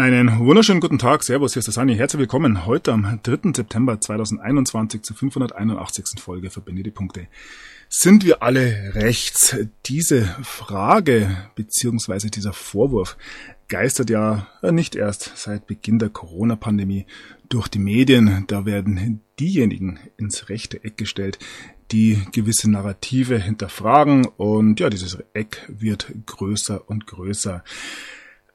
Einen wunderschönen guten Tag, Servus, hier ist der Sani. Herzlich willkommen heute am 3. September 2021 zur 581. Folge Verbinde die Punkte. Sind wir alle rechts? Diese Frage beziehungsweise dieser Vorwurf geistert ja nicht erst seit Beginn der Corona-Pandemie durch die Medien. Da werden diejenigen ins rechte Eck gestellt, die gewisse Narrative hinterfragen und ja, dieses Eck wird größer und größer.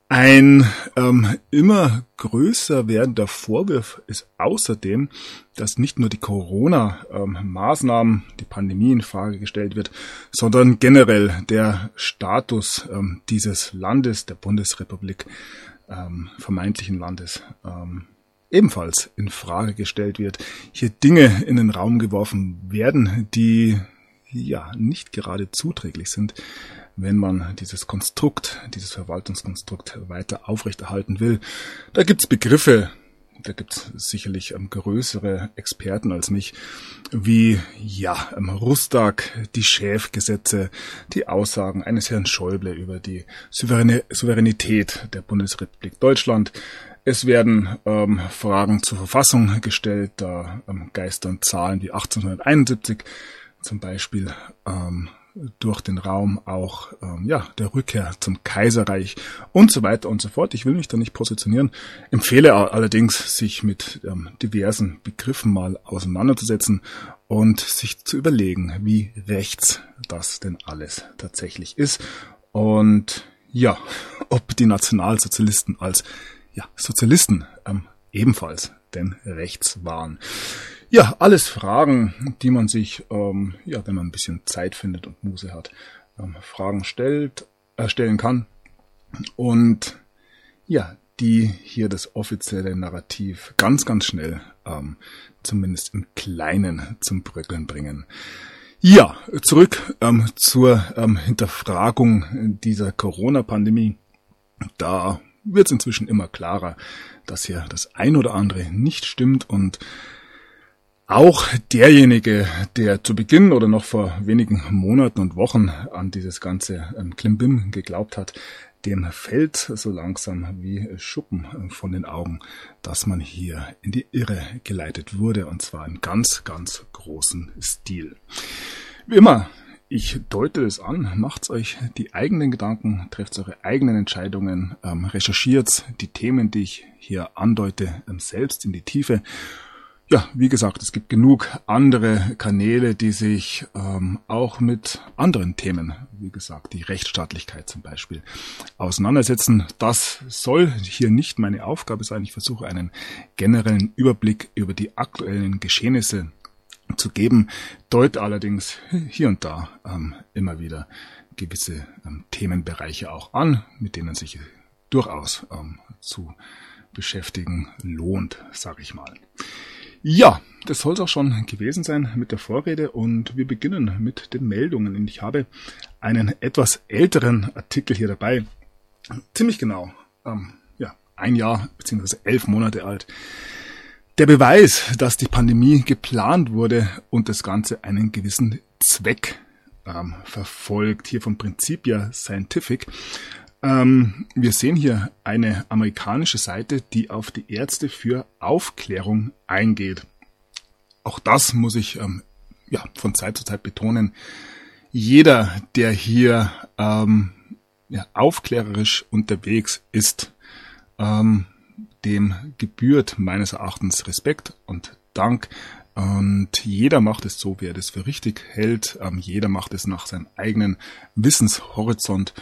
Ein ähm, immer größer werdender Vorwurf ist außerdem, dass nicht nur die Corona-Maßnahmen, ähm, die Pandemie in Frage gestellt wird, sondern generell der Status ähm, dieses Landes, der Bundesrepublik, ähm, vermeintlichen Landes, ähm, ebenfalls in Frage gestellt wird. Hier Dinge in den Raum geworfen werden, die ja nicht gerade zuträglich sind wenn man dieses Konstrukt, dieses Verwaltungskonstrukt weiter aufrechterhalten will. Da gibt's Begriffe, da gibt's sicherlich ähm, größere Experten als mich, wie ja, ähm, Rustag, die Schäfgesetze, die Aussagen eines Herrn Schäuble über die Souveränität der Bundesrepublik Deutschland. Es werden ähm, Fragen zur Verfassung gestellt, da ähm, geistern Zahlen wie 1871 zum Beispiel ähm, durch den Raum auch ähm, ja der Rückkehr zum Kaiserreich und so weiter und so fort. Ich will mich da nicht positionieren, empfehle allerdings, sich mit ähm, diversen Begriffen mal auseinanderzusetzen und sich zu überlegen, wie rechts das denn alles tatsächlich ist und ja, ob die Nationalsozialisten als ja, Sozialisten ähm, ebenfalls denn rechts waren. Ja, alles Fragen, die man sich, ähm, ja, wenn man ein bisschen Zeit findet und Muse hat, ähm, Fragen stellt, äh, stellen kann. Und ja, die hier das offizielle Narrativ ganz, ganz schnell, ähm, zumindest im Kleinen, zum Bröckeln bringen. Ja, zurück ähm, zur ähm, Hinterfragung dieser Corona-Pandemie. Da wird es inzwischen immer klarer, dass hier das ein oder andere nicht stimmt und auch derjenige, der zu Beginn oder noch vor wenigen Monaten und Wochen an dieses ganze ähm, Klimbim geglaubt hat, dem fällt so langsam wie Schuppen von den Augen, dass man hier in die Irre geleitet wurde und zwar im ganz, ganz großen Stil. Wie immer, ich deute es an, macht's euch die eigenen Gedanken, trefft eure eigenen Entscheidungen, ähm, recherchiert die Themen, die ich hier andeute, ähm, selbst in die Tiefe ja, wie gesagt, es gibt genug andere Kanäle, die sich ähm, auch mit anderen Themen, wie gesagt, die Rechtsstaatlichkeit zum Beispiel, auseinandersetzen. Das soll hier nicht meine Aufgabe sein. Ich versuche einen generellen Überblick über die aktuellen Geschehnisse zu geben, deute allerdings hier und da ähm, immer wieder gewisse ähm, Themenbereiche auch an, mit denen sich durchaus ähm, zu beschäftigen lohnt, sage ich mal. Ja, das soll es auch schon gewesen sein mit der Vorrede und wir beginnen mit den Meldungen. Und ich habe einen etwas älteren Artikel hier dabei, ziemlich genau, ähm, ja, ein Jahr bzw. elf Monate alt. Der Beweis, dass die Pandemie geplant wurde und das Ganze einen gewissen Zweck ähm, verfolgt, hier vom Principia Scientific. Ähm, wir sehen hier eine amerikanische Seite, die auf die Ärzte für Aufklärung eingeht. Auch das muss ich ähm, ja, von Zeit zu Zeit betonen. Jeder, der hier ähm, ja, aufklärerisch unterwegs ist, ähm, dem gebührt meines Erachtens Respekt und Dank. Und jeder macht es so, wie er das für richtig hält. Ähm, jeder macht es nach seinem eigenen Wissenshorizont.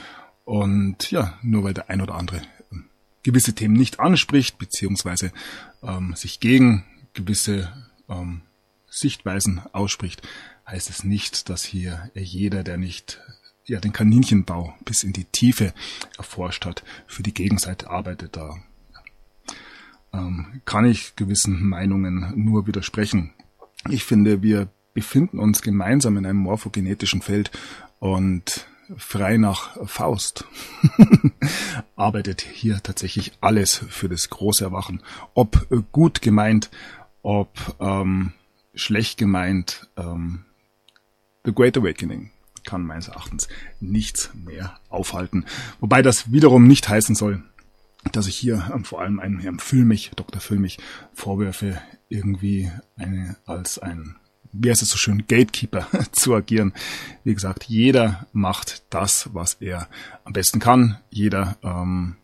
Und ja, nur weil der ein oder andere ähm, gewisse Themen nicht anspricht, beziehungsweise ähm, sich gegen gewisse ähm, Sichtweisen ausspricht, heißt es nicht, dass hier jeder, der nicht ja, den Kaninchenbau bis in die Tiefe erforscht hat, für die Gegenseite arbeitet. Da ähm, kann ich gewissen Meinungen nur widersprechen. Ich finde, wir befinden uns gemeinsam in einem morphogenetischen Feld und frei nach Faust arbeitet hier tatsächlich alles für das große Erwachen. Ob gut gemeint, ob ähm, schlecht gemeint, ähm, The Great Awakening kann meines Erachtens nichts mehr aufhalten. Wobei das wiederum nicht heißen soll, dass ich hier ähm, vor allem einem Herrn Füllmich, Dr. Füllmich, vorwerfe, irgendwie eine, als ein, wie heißt es so schön, Gatekeeper zu agieren. Wie gesagt, jeder macht das, was er am besten kann. Jeder, ähm,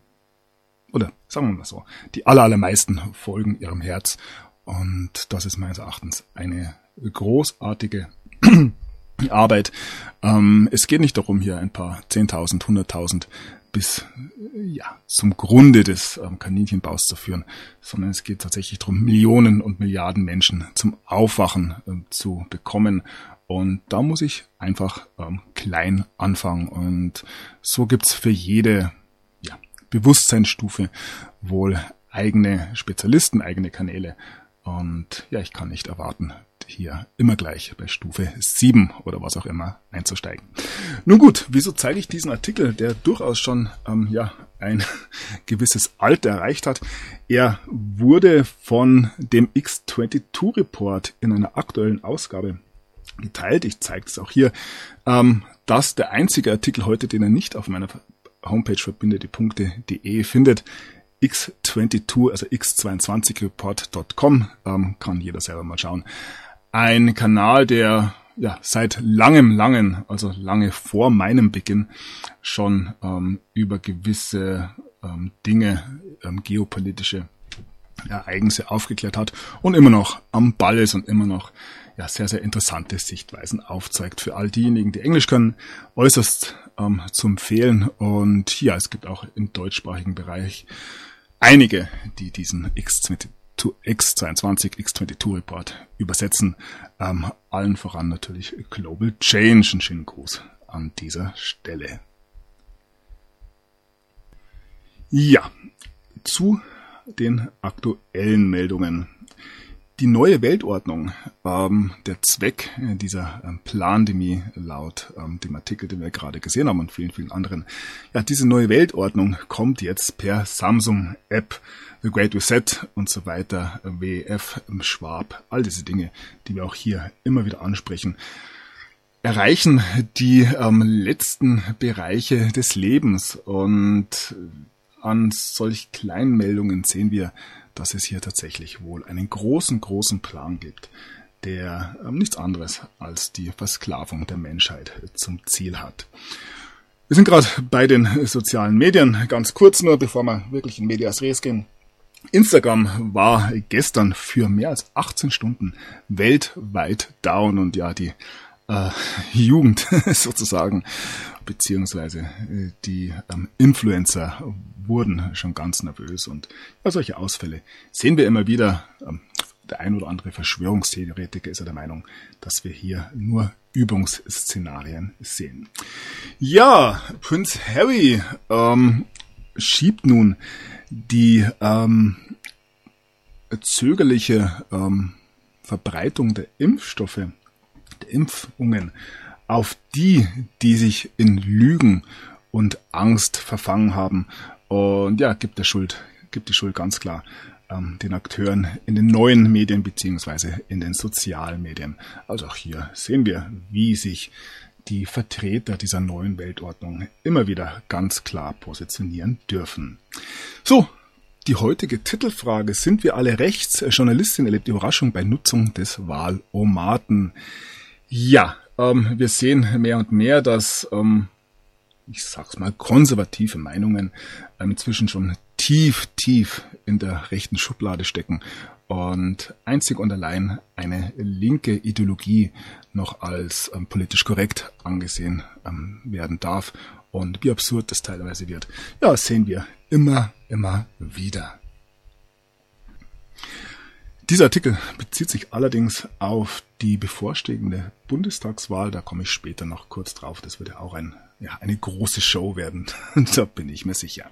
oder sagen wir mal so, die aller, allermeisten folgen ihrem Herz. Und das ist meines Erachtens eine großartige Arbeit. Ähm, es geht nicht darum, hier ein paar 10.000, 100.000 bis ja, zum Grunde des ähm, Kaninchenbaus zu führen, sondern es geht tatsächlich darum, Millionen und Milliarden Menschen zum Aufwachen äh, zu bekommen. Und da muss ich einfach ähm, klein anfangen. Und so gibt's für jede ja, Bewusstseinsstufe wohl eigene Spezialisten, eigene Kanäle. Und ja, ich kann nicht erwarten, hier immer gleich bei Stufe 7 oder was auch immer einzusteigen. Nun gut, wieso zeige ich diesen Artikel, der durchaus schon ähm, ja, ein gewisses Alter erreicht hat? Er wurde von dem X22 Report in einer aktuellen Ausgabe geteilt. Ich zeige es auch hier. Ähm, das der einzige Artikel heute, den er nicht auf meiner Homepage verbindet, die Punkte.de findet. X22, also x22report.com, ähm, kann jeder selber mal schauen ein Kanal, der ja seit langem, langen, also lange vor meinem Beginn schon ähm, über gewisse ähm, Dinge, ähm, geopolitische Ereignisse aufgeklärt hat und immer noch am Ball ist und immer noch ja, sehr, sehr interessante Sichtweisen aufzeigt. Für all diejenigen, die Englisch können, äußerst ähm, zu empfehlen. Und ja, es gibt auch im deutschsprachigen Bereich einige, die diesen X22 X22, X22 Report übersetzen. Ähm, allen voran natürlich Global Change. Ein schönen Gruß an dieser Stelle. Ja, zu den aktuellen Meldungen. Die neue Weltordnung, ähm, der Zweck dieser ähm, Plandemie laut ähm, dem Artikel, den wir gerade gesehen haben und vielen, vielen anderen. Ja, diese neue Weltordnung kommt jetzt per Samsung App The Great Reset und so weiter, WEF, Schwab, all diese Dinge, die wir auch hier immer wieder ansprechen, erreichen die ähm, letzten Bereiche des Lebens und an solch kleinen Meldungen sehen wir, dass es hier tatsächlich wohl einen großen, großen Plan gibt, der ähm, nichts anderes als die Versklavung der Menschheit zum Ziel hat. Wir sind gerade bei den sozialen Medien. Ganz kurz nur, bevor wir wirklich in Medias Res gehen. Instagram war gestern für mehr als 18 Stunden weltweit down und ja, die äh, Jugend sozusagen, beziehungsweise äh, die ähm, Influencer wurden schon ganz nervös und ja, solche Ausfälle sehen wir immer wieder. Ähm, der ein oder andere Verschwörungstheoretiker ist ja der Meinung, dass wir hier nur Übungsszenarien sehen. Ja, Prinz Harry ähm, schiebt nun die ähm, zögerliche ähm, Verbreitung der Impfstoffe, der Impfungen auf die, die sich in Lügen und Angst verfangen haben. Und ja, gibt der Schuld, gibt die Schuld ganz klar ähm, den Akteuren in den neuen Medien beziehungsweise in den sozialen Medien. Also auch hier sehen wir, wie sich die Vertreter dieser neuen Weltordnung immer wieder ganz klar positionieren dürfen. So, die heutige Titelfrage, sind wir alle rechts? Journalistin erlebt Überraschung bei Nutzung des Wahlomaten. Ja, ähm, wir sehen mehr und mehr, dass, ähm, ich sag's mal, konservative Meinungen ähm, inzwischen schon tief, tief in der rechten Schublade stecken und einzig und allein eine linke Ideologie noch als ähm, politisch korrekt angesehen ähm, werden darf. Und wie absurd das teilweise wird, ja, sehen wir immer, immer wieder. Dieser Artikel bezieht sich allerdings auf die bevorstehende Bundestagswahl. Da komme ich später noch kurz drauf. Das wird ja auch ein, ja, eine große Show werden. da bin ich mir sicher.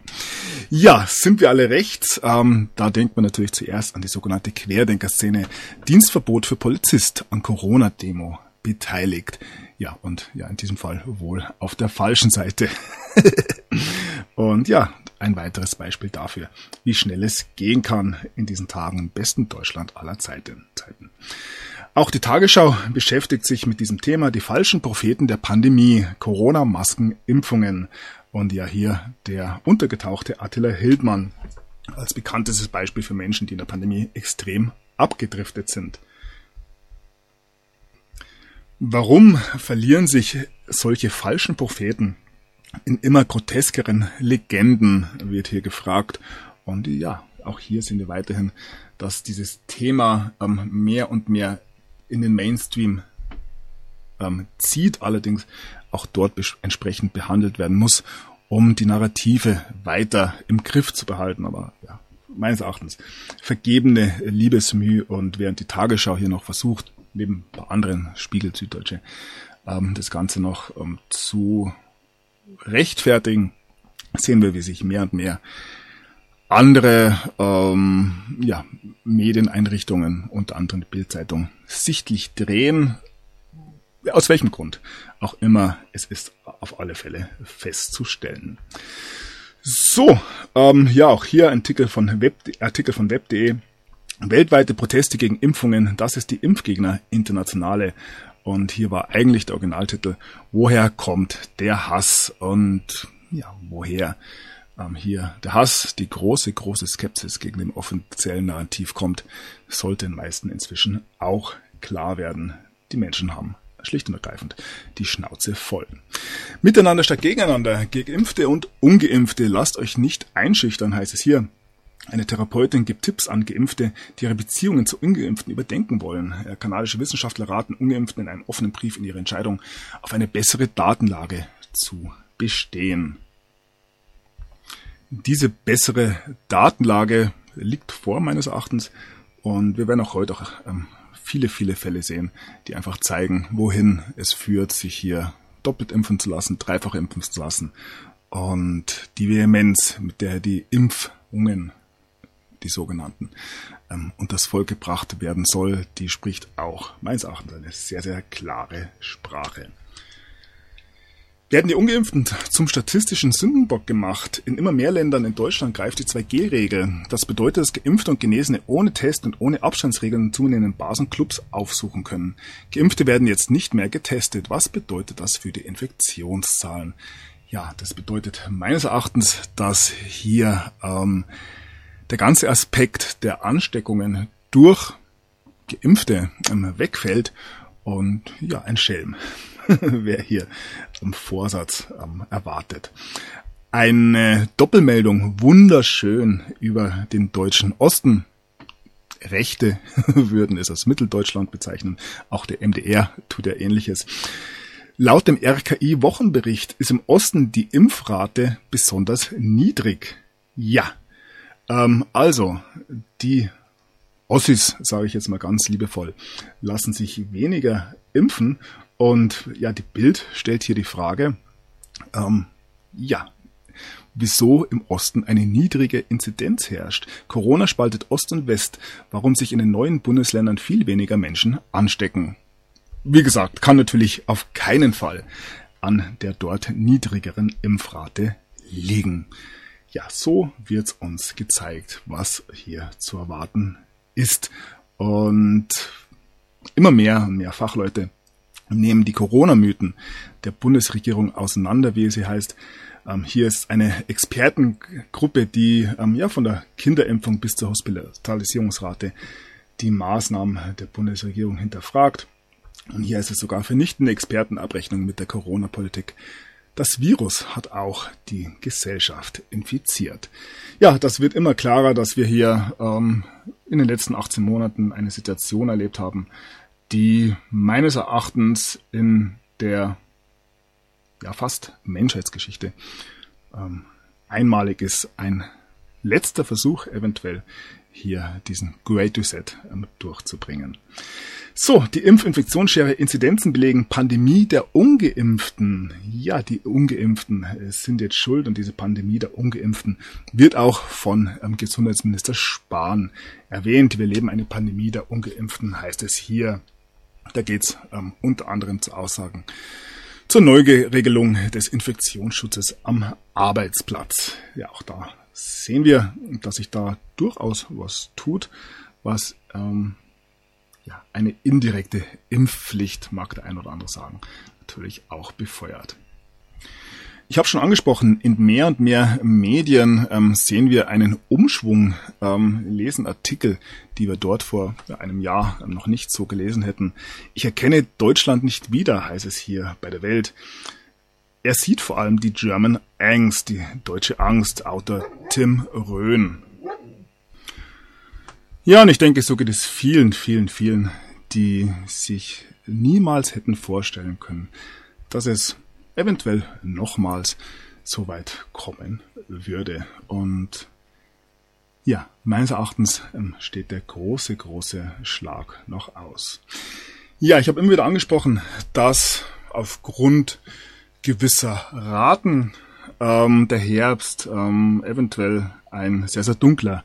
Ja, sind wir alle rechts? Ähm, da denkt man natürlich zuerst an die sogenannte Querdenker-Szene. Dienstverbot für Polizist an Corona-Demo beteiligt. Ja, und ja, in diesem Fall wohl auf der falschen Seite. und ja, ein weiteres Beispiel dafür, wie schnell es gehen kann in diesen Tagen im besten Deutschland aller Zeiten. Auch die Tagesschau beschäftigt sich mit diesem Thema, die falschen Propheten der Pandemie, Corona-Masken, Impfungen. Und ja, hier der untergetauchte Attila Hildmann als bekanntestes Beispiel für Menschen, die in der Pandemie extrem abgedriftet sind. Warum verlieren sich solche falschen Propheten in immer groteskeren Legenden, wird hier gefragt. Und ja, auch hier sehen wir weiterhin, dass dieses Thema ähm, mehr und mehr in den Mainstream ähm, zieht, allerdings auch dort entsprechend behandelt werden muss, um die Narrative weiter im Griff zu behalten. Aber ja, meines Erachtens vergebene Liebesmüh und während die Tagesschau hier noch versucht, neben ein paar anderen Spiegel Süddeutsche, ähm, das Ganze noch ähm, zu rechtfertigen, sehen wir, wie sich mehr und mehr andere ähm, ja, Medieneinrichtungen, unter anderem die Bildzeitung, sichtlich drehen. Aus welchem Grund auch immer, es ist auf alle Fälle festzustellen. So, ähm, ja, auch hier ein Artikel von Web, Artikel von web.de. Weltweite Proteste gegen Impfungen, das ist die Impfgegner Internationale. Und hier war eigentlich der Originaltitel, woher kommt der Hass? Und ja, woher ähm, hier der Hass, die große, große Skepsis gegen den offiziellen Narrativ kommt, sollte den meisten inzwischen auch klar werden. Die Menschen haben schlicht und ergreifend die Schnauze voll. Miteinander statt gegeneinander, Geimpfte und Ungeimpfte, lasst euch nicht einschüchtern, heißt es hier. Eine Therapeutin gibt Tipps an Geimpfte, die ihre Beziehungen zu Ungeimpften überdenken wollen. Kanadische Wissenschaftler raten Ungeimpften in einem offenen Brief in ihre Entscheidung auf eine bessere Datenlage zu bestehen. Diese bessere Datenlage liegt vor meines Erachtens und wir werden auch heute auch ähm, viele, viele Fälle sehen, die einfach zeigen, wohin es führt, sich hier doppelt impfen zu lassen, dreifach impfen zu lassen und die Vehemenz, mit der die Impfungen die sogenannten, ähm, und das Volk gebracht werden soll, die spricht auch meines Erachtens eine sehr, sehr klare Sprache. Werden die Ungeimpften zum statistischen Sündenbock gemacht? In immer mehr Ländern in Deutschland greift die 2G-Regel. Das bedeutet, dass Geimpfte und Genesene ohne Test und ohne Abstandsregeln zunehmenden Basenclubs aufsuchen können. Geimpfte werden jetzt nicht mehr getestet. Was bedeutet das für die Infektionszahlen? Ja, das bedeutet meines Erachtens, dass hier ähm, der ganze Aspekt der Ansteckungen durch Geimpfte ähm, wegfällt und ja, ein Schelm, wer hier im Vorsatz ähm, erwartet. Eine Doppelmeldung, wunderschön über den deutschen Osten. Rechte würden es als Mitteldeutschland bezeichnen. Auch der MDR tut ja ähnliches. Laut dem RKI-Wochenbericht ist im Osten die Impfrate besonders niedrig. Ja, ähm, also, die Ossis, sage ich jetzt mal ganz liebevoll, lassen sich weniger impfen. Und ja, die Bild stellt hier die Frage, ähm, ja, wieso im Osten eine niedrige Inzidenz herrscht. Corona spaltet Ost und West, warum sich in den neuen Bundesländern viel weniger Menschen anstecken. Wie gesagt, kann natürlich auf keinen Fall an der dort niedrigeren Impfrate liegen. Ja, so wird uns gezeigt, was hier zu erwarten ist. Und immer mehr und mehr Fachleute nehmen die Corona-Mythen der Bundesregierung auseinander, wie sie heißt. Ähm, hier ist eine Expertengruppe, die ähm, ja von der Kinderimpfung bis zur Hospitalisierungsrate die Maßnahmen der Bundesregierung hinterfragt. Und hier ist es sogar vernichtende Expertenabrechnung mit der Corona-Politik das Virus hat auch die Gesellschaft infiziert. Ja, das wird immer klarer, dass wir hier ähm, in den letzten 18 Monaten eine Situation erlebt haben, die meines Erachtens in der ja fast Menschheitsgeschichte ähm, einmalig ist. Ein letzter Versuch eventuell hier diesen Great Reset ähm, durchzubringen. So, die Impfinfektionsschere Inzidenzen belegen Pandemie der Ungeimpften. Ja, die Ungeimpften äh, sind jetzt schuld und diese Pandemie der Ungeimpften wird auch von ähm, Gesundheitsminister Spahn erwähnt. Wir leben eine Pandemie der Ungeimpften, heißt es hier. Da geht's ähm, unter anderem zu Aussagen zur Neuregelung des Infektionsschutzes am Arbeitsplatz. Ja, auch da sehen wir, dass sich da durchaus was tut, was ähm, ja, eine indirekte Impfpflicht, mag der ein oder andere sagen, natürlich auch befeuert. Ich habe schon angesprochen, in mehr und mehr Medien ähm, sehen wir einen Umschwung, ähm, lesen Artikel, die wir dort vor einem Jahr ähm, noch nicht so gelesen hätten. Ich erkenne Deutschland nicht wieder, heißt es hier bei der Welt. Er sieht vor allem die German Angst, die deutsche Angst, Autor Tim Röhn. Ja, und ich denke, so geht es vielen, vielen, vielen, die sich niemals hätten vorstellen können, dass es eventuell nochmals so weit kommen würde. Und ja, meines Erachtens ähm, steht der große, große Schlag noch aus. Ja, ich habe immer wieder angesprochen, dass aufgrund gewisser Raten ähm, der Herbst ähm, eventuell ein sehr, sehr dunkler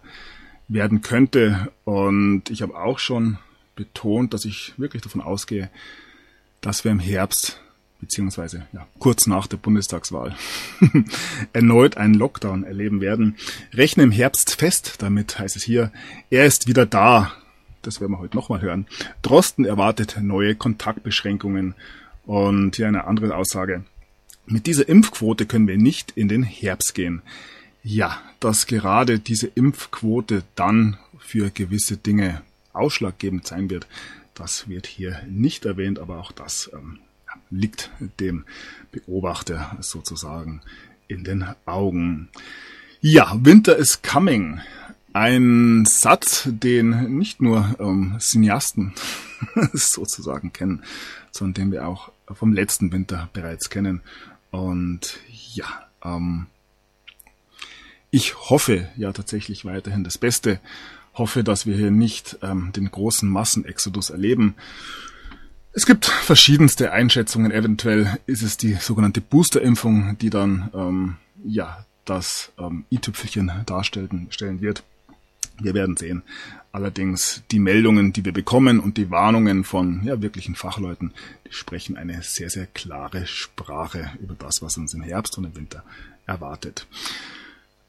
werden könnte. Und ich habe auch schon betont, dass ich wirklich davon ausgehe, dass wir im Herbst beziehungsweise ja, kurz nach der Bundestagswahl erneut einen Lockdown erleben werden. Rechne im Herbst fest, damit heißt es hier, er ist wieder da. Das werden wir heute nochmal hören. Drosten erwartet neue Kontaktbeschränkungen. Und hier eine andere Aussage. Mit dieser Impfquote können wir nicht in den Herbst gehen. Ja, dass gerade diese Impfquote dann für gewisse Dinge ausschlaggebend sein wird, das wird hier nicht erwähnt, aber auch das ähm, liegt dem Beobachter sozusagen in den Augen. Ja, Winter is coming. Ein Satz, den nicht nur ähm, Cineasten sozusagen kennen, sondern den wir auch vom letzten Winter bereits kennen. Und ja, ähm, ich hoffe ja tatsächlich weiterhin das Beste. Hoffe, dass wir hier nicht ähm, den großen Massenexodus erleben. Es gibt verschiedenste Einschätzungen. Eventuell ist es die sogenannte Boosterimpfung, die dann ähm, ja das ähm, i-Tüpfelchen darstellen stellen wird. Wir werden sehen. Allerdings die Meldungen, die wir bekommen und die Warnungen von ja, wirklichen Fachleuten, die sprechen eine sehr, sehr klare Sprache über das, was uns im Herbst und im Winter erwartet.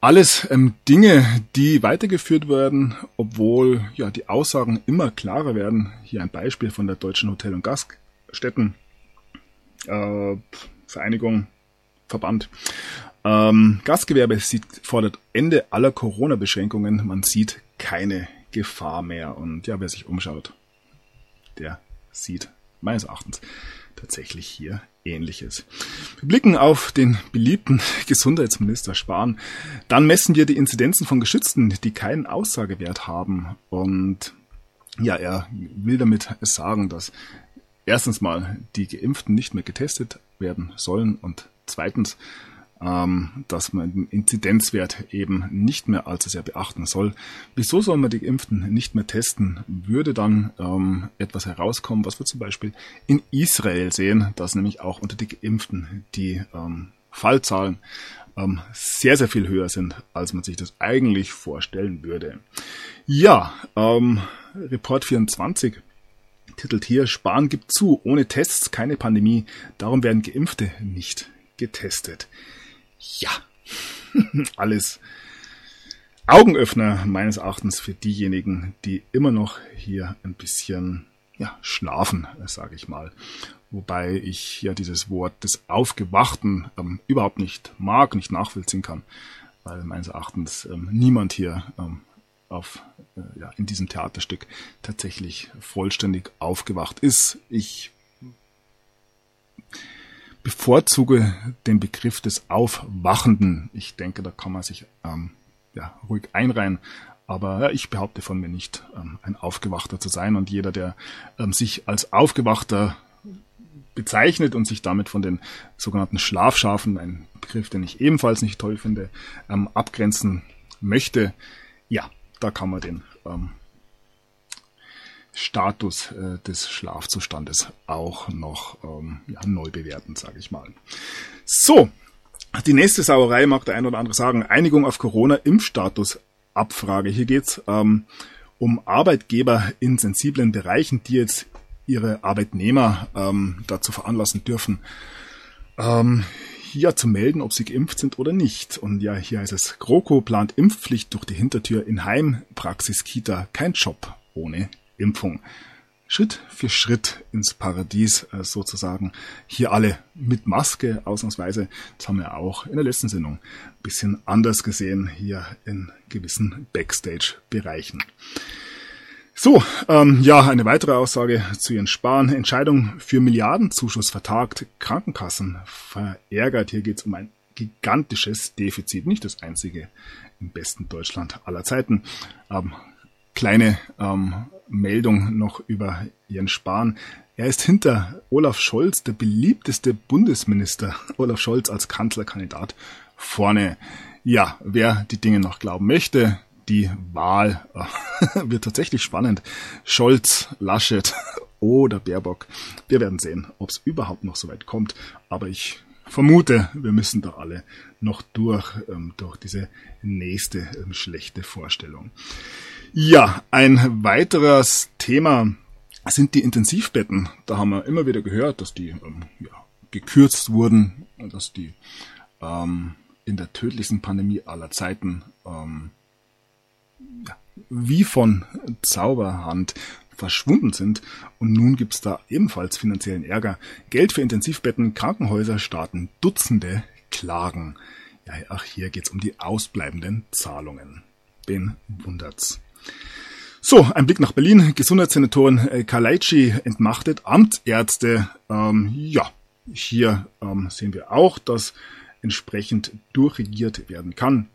Alles ähm, Dinge, die weitergeführt werden, obwohl ja die Aussagen immer klarer werden. Hier ein Beispiel von der Deutschen Hotel- und Gaststätten äh, Vereinigung, Verband. Ähm, Gastgewerbe sieht, fordert Ende aller Corona-Beschränkungen. Man sieht keine Gefahr mehr. Und ja, wer sich umschaut, der sieht meines Erachtens tatsächlich hier Ähnliches. Wir blicken auf den beliebten Gesundheitsminister Spahn. Dann messen wir die Inzidenzen von Geschützten, die keinen Aussagewert haben. Und ja, er will damit sagen, dass erstens mal die Geimpften nicht mehr getestet werden sollen und zweitens dass man den Inzidenzwert eben nicht mehr allzu sehr beachten soll. Wieso soll man die Geimpften nicht mehr testen? Würde dann ähm, etwas herauskommen, was wir zum Beispiel in Israel sehen, dass nämlich auch unter die Geimpften die ähm, Fallzahlen ähm, sehr, sehr viel höher sind, als man sich das eigentlich vorstellen würde. Ja, ähm, Report 24 titelt hier, Spahn gibt zu, ohne Tests keine Pandemie, darum werden Geimpfte nicht getestet. Ja, alles Augenöffner meines Erachtens für diejenigen, die immer noch hier ein bisschen ja, schlafen, sage ich mal. Wobei ich ja dieses Wort des Aufgewachten ähm, überhaupt nicht mag, nicht nachvollziehen kann, weil meines Erachtens ähm, niemand hier ähm, auf, äh, ja, in diesem Theaterstück tatsächlich vollständig aufgewacht ist. Ich bevorzuge den Begriff des Aufwachenden. Ich denke, da kann man sich ähm, ja, ruhig einreihen. Aber ich behaupte von mir nicht, ähm, ein Aufgewachter zu sein. Und jeder, der ähm, sich als Aufgewachter bezeichnet und sich damit von den sogenannten Schlafschafen, ein Begriff, den ich ebenfalls nicht toll finde, ähm, abgrenzen möchte, ja, da kann man den ähm, Status äh, des Schlafzustandes auch noch ähm, ja, neu bewerten, sage ich mal. So, die nächste Sauerei mag der ein oder andere sagen. Einigung auf Corona-Impfstatus. Abfrage. Hier geht's ähm, um Arbeitgeber in sensiblen Bereichen, die jetzt ihre Arbeitnehmer ähm, dazu veranlassen dürfen, ähm, hier zu melden, ob sie geimpft sind oder nicht. Und ja, hier heißt es, GroKo plant Impfpflicht durch die Hintertür in Heimpraxis Kita. Kein Job ohne Impfung. Schritt für Schritt ins Paradies äh, sozusagen. Hier alle mit Maske ausnahmsweise. Das haben wir auch in der letzten Sendung ein bisschen anders gesehen hier in gewissen Backstage-Bereichen. So, ähm, ja, eine weitere Aussage zu Jens Spahn. Entscheidung für Milliardenzuschuss vertagt, Krankenkassen verärgert. Hier geht es um ein gigantisches Defizit, nicht das einzige im besten Deutschland aller Zeiten. Ähm, kleine ähm, Meldung noch über Jens Spahn. Er ist hinter Olaf Scholz, der beliebteste Bundesminister, Olaf Scholz als Kanzlerkandidat, vorne. Ja, wer die Dinge noch glauben möchte, die Wahl wird tatsächlich spannend. Scholz, Laschet oder Baerbock. Wir werden sehen, ob es überhaupt noch so weit kommt. Aber ich vermute, wir müssen da alle noch durch, ähm, durch diese nächste ähm, schlechte Vorstellung. Ja, ein weiteres Thema sind die Intensivbetten. Da haben wir immer wieder gehört, dass die ähm, ja, gekürzt wurden, dass die ähm, in der tödlichsten Pandemie aller Zeiten ähm, ja, wie von Zauberhand verschwunden sind. Und nun gibt's da ebenfalls finanziellen Ärger. Geld für Intensivbetten, Krankenhäuser starten Dutzende Klagen. Ja, ach, hier geht's um die ausbleibenden Zahlungen. Wen wundert's? So, ein Blick nach Berlin. Gesundheitssenatorin äh, Kaleitschi entmachtet Amtsärzte. Ähm, ja, hier ähm, sehen wir auch, dass entsprechend durchregiert werden kann.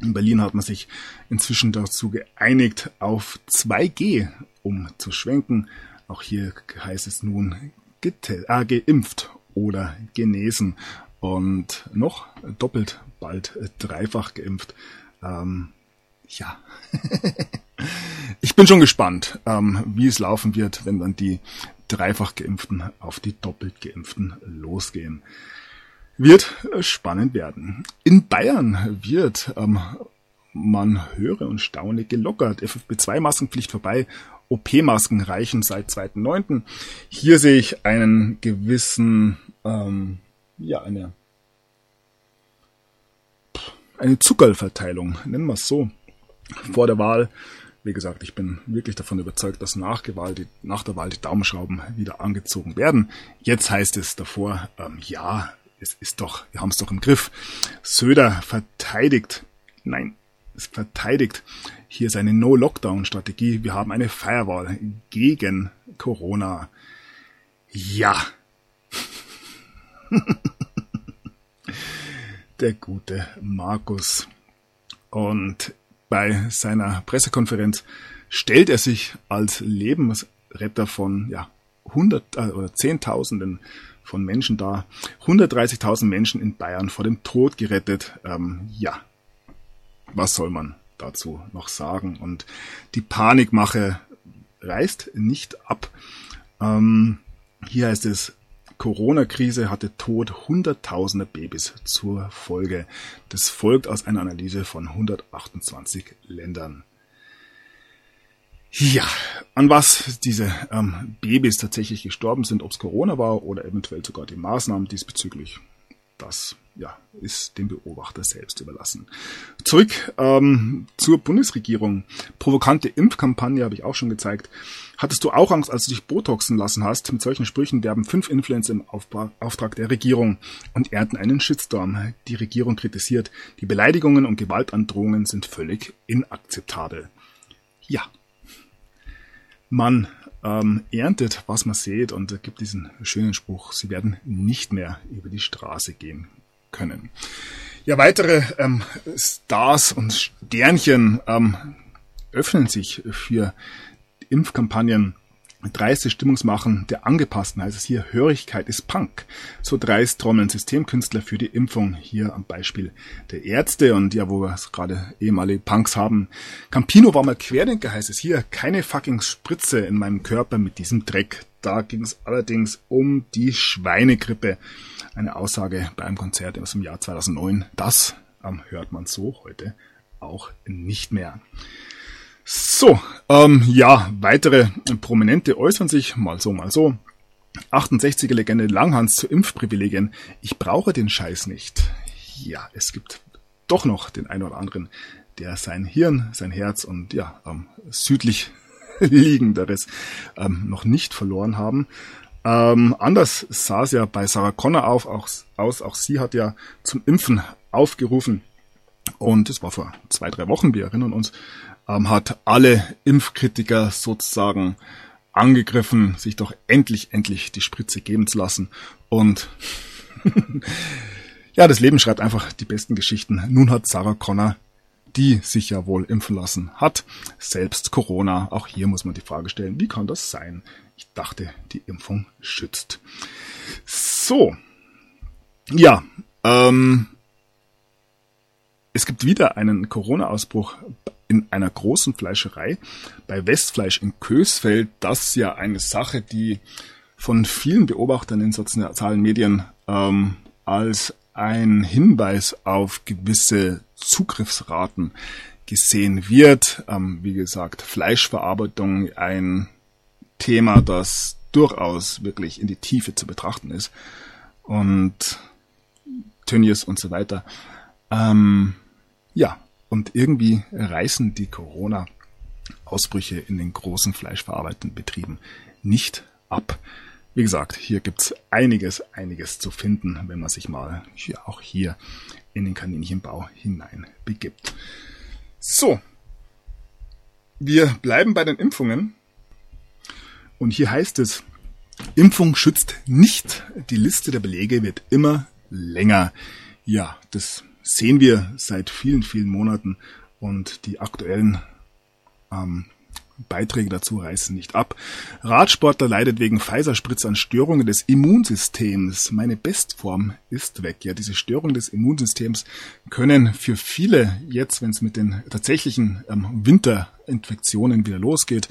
In Berlin hat man sich inzwischen dazu geeinigt, auf 2G umzuschwenken. Auch hier heißt es nun äh, geimpft oder genesen und noch doppelt bald dreifach geimpft. Ähm, ja, ich bin schon gespannt, ähm, wie es laufen wird, wenn dann die dreifach geimpften auf die doppelt geimpften losgehen. Wird spannend werden. In Bayern wird ähm, man höre und staune gelockert. FFP2-Maskenpflicht vorbei. OP-Masken reichen seit 2.9. Hier sehe ich einen gewissen, ähm, ja, eine, eine Zuckerverteilung, nennen wir es so, vor der Wahl. Wie gesagt, ich bin wirklich davon überzeugt, dass nach, die, nach der Wahl die Daumenschrauben wieder angezogen werden. Jetzt heißt es davor, ähm, ja, es ist doch, wir haben es doch im Griff. Söder verteidigt, nein, es verteidigt hier seine No-Lockdown-Strategie. Wir haben eine Firewall gegen Corona. Ja. Der gute Markus. Und bei seiner Pressekonferenz stellt er sich als Lebensretter von ja, hundert äh, oder Zehntausenden von Menschen da. 130.000 Menschen in Bayern vor dem Tod gerettet. Ähm, ja, was soll man dazu noch sagen? Und die Panikmache reißt nicht ab. Ähm, hier heißt es, Corona-Krise hatte Tod hunderttausender Babys zur Folge. Das folgt aus einer Analyse von 128 Ländern. Ja, an was diese ähm, Babys tatsächlich gestorben sind, ob es Corona war oder eventuell sogar die Maßnahmen diesbezüglich, das ja, ist dem Beobachter selbst überlassen. Zurück ähm, zur Bundesregierung. Provokante Impfkampagne habe ich auch schon gezeigt. Hattest du auch Angst, als du dich botoxen lassen hast? Mit solchen Sprüchen werben fünf Influencer im Auftrag der Regierung und ernten einen Shitstorm. Die Regierung kritisiert, die Beleidigungen und Gewaltandrohungen sind völlig inakzeptabel. Ja, man ähm, erntet, was man sieht und es gibt diesen schönen Spruch, sie werden nicht mehr über die Straße gehen können. Ja, weitere ähm, Stars und Sternchen ähm, öffnen sich für Impfkampagnen dreiste Stimmungsmachen der Angepassten, heißt es hier, Hörigkeit ist Punk. So dreist trommeln Systemkünstler für die Impfung, hier am Beispiel der Ärzte und ja, wo wir gerade ehemalige Punks haben. Campino war mal Querdenker, heißt es hier, keine fucking Spritze in meinem Körper mit diesem Dreck. Da ging es allerdings um die Schweinegrippe. Eine Aussage bei einem Konzert aus dem Jahr 2009. Das ähm, hört man so heute auch nicht mehr. So, ähm, ja, weitere Prominente äußern sich, mal so, mal so. 68er Legende Langhans zu Impfprivilegien. Ich brauche den Scheiß nicht. Ja, es gibt doch noch den einen oder anderen, der sein Hirn, sein Herz und ja, ähm, südlich naheliegenderes ähm, noch nicht verloren haben. Ähm, anders sah es ja bei Sarah Connor auf, auch, aus. Auch sie hat ja zum Impfen aufgerufen. Und es war vor zwei, drei Wochen, wir erinnern uns, ähm, hat alle Impfkritiker sozusagen angegriffen, sich doch endlich, endlich die Spritze geben zu lassen. Und ja, das Leben schreibt einfach die besten Geschichten. Nun hat Sarah Connor, die sich ja wohl impfen lassen hat, selbst Corona. Auch hier muss man die Frage stellen, wie kann das sein? Ich dachte, die Impfung schützt. So. Ja, ähm, es gibt wieder einen Corona-Ausbruch in einer großen Fleischerei bei Westfleisch in Kösfeld. Das ist ja eine Sache, die von vielen Beobachtern in sozialen Medien ähm, als ein Hinweis auf gewisse Zugriffsraten gesehen wird. Ähm, wie gesagt, Fleischverarbeitung ein Thema, das durchaus wirklich in die Tiefe zu betrachten ist. Und Tönnies und so weiter. Ähm, ja, und irgendwie reißen die Corona-Ausbrüche in den großen fleischverarbeitenden Betrieben nicht ab. Wie gesagt, hier gibt's einiges, einiges zu finden, wenn man sich mal ja, auch hier in den Kaninchenbau hinein begibt. So, wir bleiben bei den Impfungen. Und hier heißt es, Impfung schützt nicht. Die Liste der Belege wird immer länger. Ja, das sehen wir seit vielen, vielen Monaten und die aktuellen ähm, Beiträge dazu reißen nicht ab. Radsportler leidet wegen Pfizer-Spritze an Störungen des Immunsystems. Meine Bestform ist weg. Ja, diese Störungen des Immunsystems können für viele jetzt, wenn es mit den tatsächlichen ähm, Winterinfektionen wieder losgeht,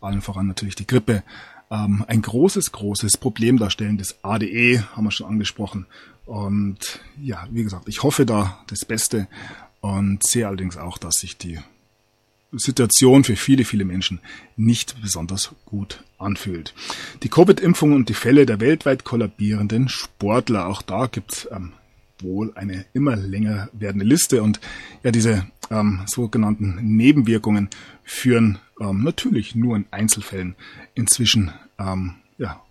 allen voran natürlich die Grippe, ähm, ein großes, großes Problem darstellen. Das ADE haben wir schon angesprochen. Und ja, wie gesagt, ich hoffe da das Beste und sehe allerdings auch, dass sich die Situation für viele, viele Menschen nicht besonders gut anfühlt. Die Covid-Impfung und die Fälle der weltweit kollabierenden Sportler, auch da gibt's ähm, wohl eine immer länger werdende Liste und ja, diese ähm, sogenannten Nebenwirkungen führen ähm, natürlich nur in Einzelfällen inzwischen ähm, ja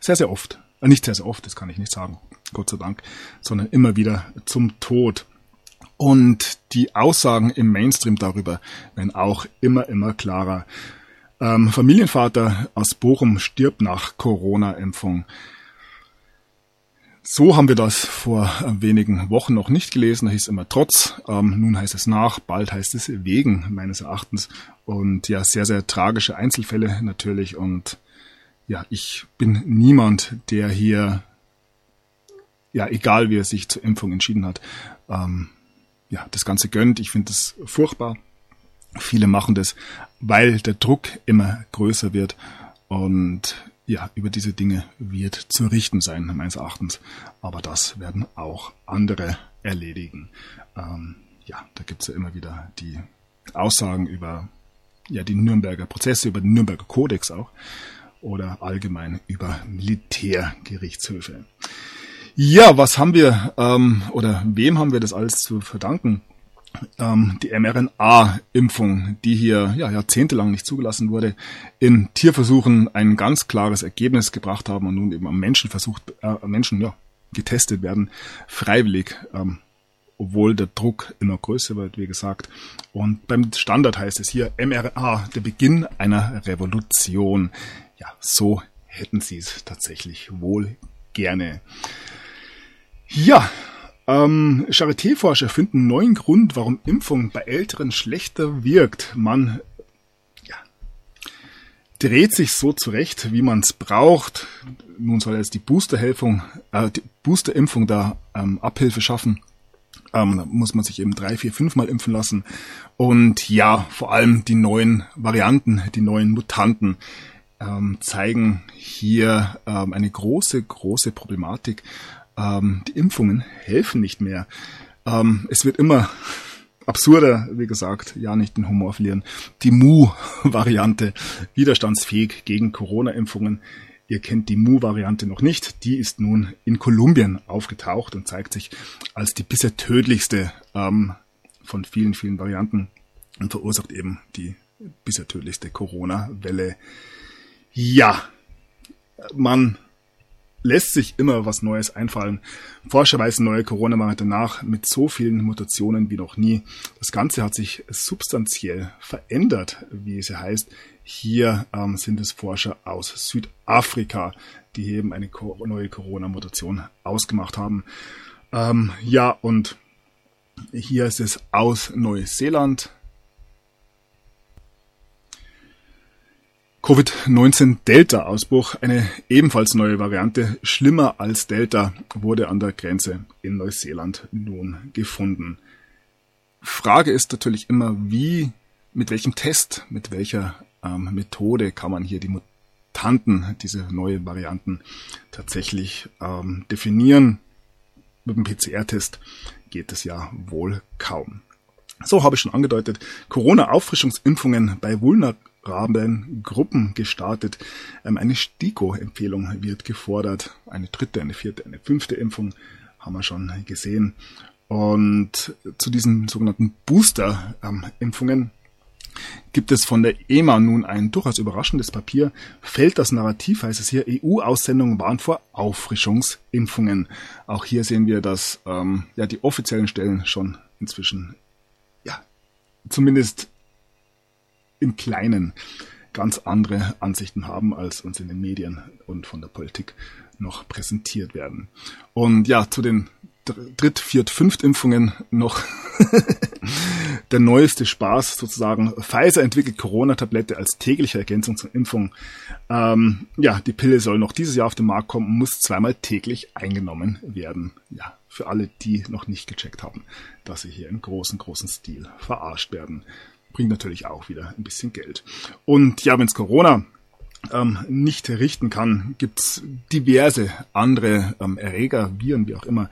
sehr, sehr oft, äh, nicht sehr, sehr oft, das kann ich nicht sagen, Gott sei Dank, sondern immer wieder zum Tod. Und die Aussagen im Mainstream darüber werden auch immer, immer klarer. Ähm, Familienvater aus Bochum stirbt nach Corona-Impfung. So haben wir das vor wenigen Wochen noch nicht gelesen. Da hieß es immer trotz. Ähm, nun heißt es nach. Bald heißt es wegen, meines Erachtens. Und ja, sehr, sehr tragische Einzelfälle natürlich. Und ja, ich bin niemand, der hier ja, egal wie er sich zur Impfung entschieden hat, ähm, ja, das Ganze gönnt. Ich finde das furchtbar. Viele machen das, weil der Druck immer größer wird und ja, über diese Dinge wird zu richten sein, meines Erachtens. Aber das werden auch andere erledigen. Ähm, ja, da gibt's ja immer wieder die Aussagen über ja, die Nürnberger Prozesse, über den Nürnberger Kodex auch oder allgemein über Militärgerichtshöfe. Ja, was haben wir ähm, oder wem haben wir das alles zu verdanken? Ähm, die mRNA-Impfung, die hier ja, jahrzehntelang nicht zugelassen wurde, in Tierversuchen ein ganz klares Ergebnis gebracht haben und nun eben am Menschen versucht, äh, Menschen ja, getestet werden, freiwillig, ähm, obwohl der Druck immer größer wird, wie gesagt. Und beim Standard heißt es hier mRNA, der Beginn einer Revolution. Ja, so hätten sie es tatsächlich wohl gerne. Ja, ähm, Charité-Forscher finden neuen Grund, warum Impfung bei Älteren schlechter wirkt. Man ja, dreht sich so zurecht, wie man es braucht. Nun soll jetzt die Boosterimpfung, äh, die Boosterimpfung da ähm, Abhilfe schaffen. Ähm, da muss man sich eben drei, vier, fünfmal impfen lassen. Und ja, vor allem die neuen Varianten, die neuen Mutanten ähm, zeigen hier ähm, eine große, große Problematik ähm, die Impfungen helfen nicht mehr. Ähm, es wird immer absurder, wie gesagt, ja nicht den Humor verlieren. Die Mu-Variante, widerstandsfähig gegen Corona-Impfungen. Ihr kennt die Mu-Variante noch nicht. Die ist nun in Kolumbien aufgetaucht und zeigt sich als die bisher tödlichste ähm, von vielen, vielen Varianten und verursacht eben die bisher tödlichste Corona-Welle. Ja, man lässt sich immer was Neues einfallen. Forscher weisen neue Corona-Variante nach mit so vielen Mutationen wie noch nie. Das Ganze hat sich substanziell verändert, wie es heißt. Hier ähm, sind es Forscher aus Südafrika, die eben eine neue Corona-Mutation ausgemacht haben. Ähm, ja, und hier ist es aus Neuseeland. Covid-19 Delta-Ausbruch, eine ebenfalls neue Variante, schlimmer als Delta, wurde an der Grenze in Neuseeland nun gefunden. Frage ist natürlich immer, wie, mit welchem Test, mit welcher ähm, Methode kann man hier die Mutanten, diese neuen Varianten tatsächlich ähm, definieren. Mit dem PCR-Test geht es ja wohl kaum. So habe ich schon angedeutet, Corona-Auffrischungsimpfungen bei vulnerablen Gruppen gestartet. Ähm, eine STIKO-Empfehlung wird gefordert. Eine dritte, eine vierte, eine fünfte Impfung haben wir schon gesehen. Und zu diesen sogenannten Booster-Impfungen gibt es von der EMA nun ein durchaus überraschendes Papier. Fällt das Narrativ, heißt es hier, EU-Aussendungen waren vor Auffrischungsimpfungen. Auch hier sehen wir, dass ähm, ja die offiziellen Stellen schon inzwischen ja zumindest im Kleinen ganz andere Ansichten haben, als uns in den Medien und von der Politik noch präsentiert werden. Und ja, zu den Dritt-, Viert-, Fünft-Impfungen noch der neueste Spaß sozusagen. Pfizer entwickelt Corona-Tablette als tägliche Ergänzung zur Impfung. Ähm, ja, die Pille soll noch dieses Jahr auf den Markt kommen und muss zweimal täglich eingenommen werden. Ja, für alle, die noch nicht gecheckt haben, dass sie hier im großen, großen Stil verarscht werden. Bringt natürlich auch wieder ein bisschen Geld. Und ja, wenn es Corona ähm, nicht richten kann, gibt's diverse andere ähm, Erreger, Viren, wie auch immer,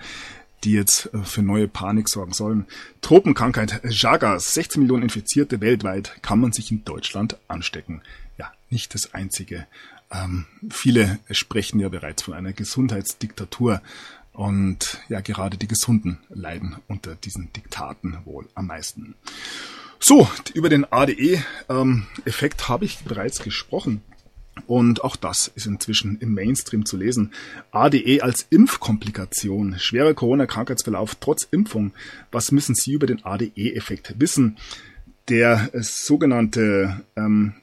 die jetzt äh, für neue Panik sorgen sollen. Tropenkrankheit Chagas, 16 Millionen Infizierte weltweit, kann man sich in Deutschland anstecken. Ja, nicht das einzige. Ähm, viele sprechen ja bereits von einer Gesundheitsdiktatur. Und ja, gerade die Gesunden leiden unter diesen Diktaten wohl am meisten. So, über den ADE-Effekt ähm, habe ich bereits gesprochen. Und auch das ist inzwischen im Mainstream zu lesen. ADE als Impfkomplikation. Schwerer Corona-Krankheitsverlauf trotz Impfung. Was müssen Sie über den ADE-Effekt wissen? Der äh, sogenannte, ähm,